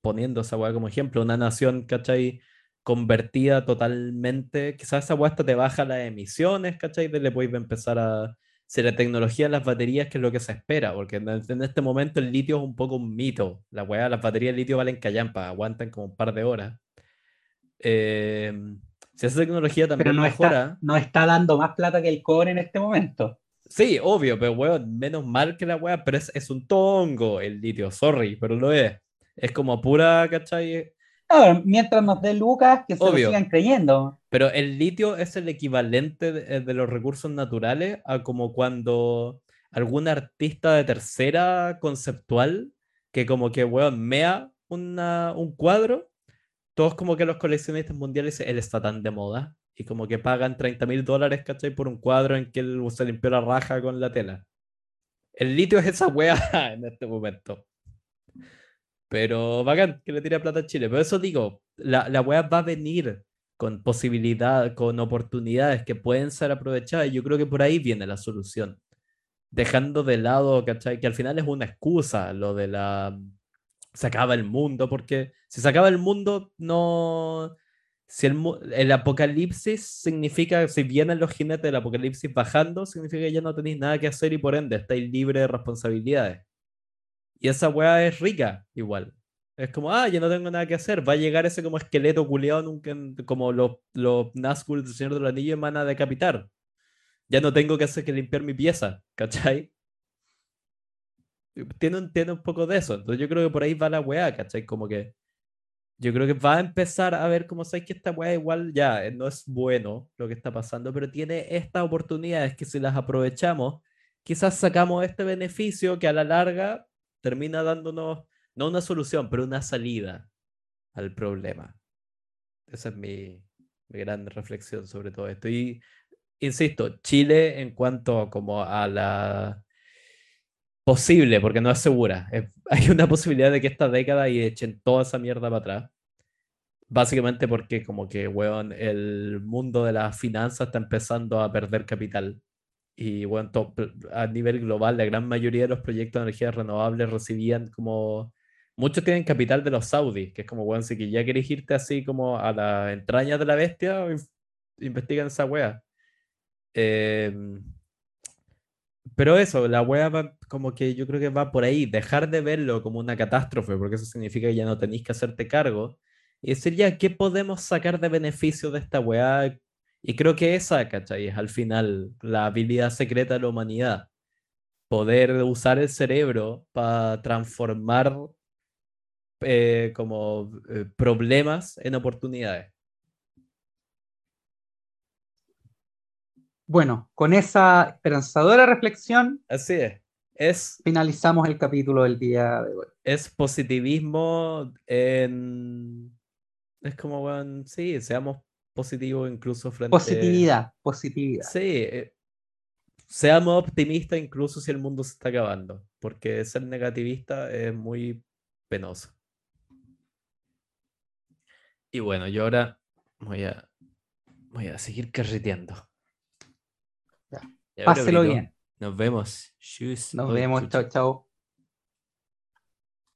poniendo esa weá como ejemplo, una nación, ¿cachai? Convertida totalmente, quizás esa weá te baja las emisiones, ¿cachai? De le puedes empezar a... Si la tecnología de las baterías, que es lo que se espera, porque en, este momento el litio es un poco un mito. La weá, las baterías de litio valen callampa, aguantan como un par de horas. Eh, si esa tecnología también no mejora. Está, no está dando más plata que el cobre en este momento. Sí, obvio, pero weón, menos mal que la weá, pero es, es un tongo el litio, sorry, pero lo es. Es como pura, ¿cachai? mientras nos dé Lucas, que se lo sigan creyendo. Pero el litio es el equivalente de, de, los recursos naturales a como cuando algún artista de tercera conceptual que como que, weón, mea una, un cuadro, todos como que los coleccionistas mundiales él está tan de moda, y como que pagan 30 mil dólares, ¿cachai? Por un cuadro en que él se limpió la raja con la tela. El litio es esa wea en este momento. Pero bacán que le tire plata a Chile. Pero eso digo, la, la web va a venir con posibilidades, con oportunidades que pueden ser aprovechadas. Y yo creo que por ahí viene la solución. Dejando de lado, ¿cachai? Que al final es una excusa lo de la. Se acaba el mundo, porque si se acaba el mundo, no. Si el, el apocalipsis significa, si vienen los jinetes del apocalipsis bajando, significa que ya no tenéis nada que hacer y por ende estáis libres de responsabilidades. Y esa weá es rica, igual. Es como, ah, ya no tengo nada que hacer. Va a llegar ese como esqueleto culiado nunca, como los, los Nazgûl del Señor de los Anillos y van a decapitar. Ya no tengo que hacer que limpiar mi pieza, ¿cachai? Tiene un, tiene un poco de eso. Entonces yo creo que por ahí va la weá, ¿cachai? Como que yo creo que va a empezar a ver como sabes que esta weá igual ya eh, no es bueno lo que está pasando, pero tiene estas oportunidades que si las aprovechamos, quizás sacamos este beneficio que a la larga termina dándonos, no una solución, pero una salida al problema. Esa es mi, mi gran reflexión sobre todo esto. Y insisto, Chile en cuanto como a la posible, porque no es segura, es- hay una posibilidad de que esta década y echen toda esa mierda para atrás. Básicamente porque como que, weón, el mundo de las finanzas está empezando a perder capital. Y, weón, to- a nivel global, la gran mayoría de los proyectos de energías renovables recibían como... Muchos tienen capital de los saudis, que es como, weón, si ya querés irte así como a las entrañas de la bestia, investigan esa wea. Em, pero eso, la wea va como que yo creo que va por ahí, dejar de verlo como una catástrofe, porque eso significa que ya no tenéis que hacerte cargo, y decir ya, ¿qué podemos sacar de beneficio de esta wea? Y creo que esa, ¿cachai? Es al final la habilidad secreta de la humanidad, poder usar el cerebro para transformar eh, como eh, problemas en oportunidades. Bueno, con esa esperanzadora reflexión Así es. Es finalizamos el capítulo del día de hoy. es positivismo en... Es como, weón, sí, seamos positivos incluso frente... Positividad, positividad. Sí, eh, seamos optimistas incluso si el mundo se está acabando, porque ser negativista es muy penoso. Y bueno, yo ahora voy a, voy a seguir carreteando. Ya. Páselo Brito, bien. Nos vemos. Nos vemos. Chao, chao.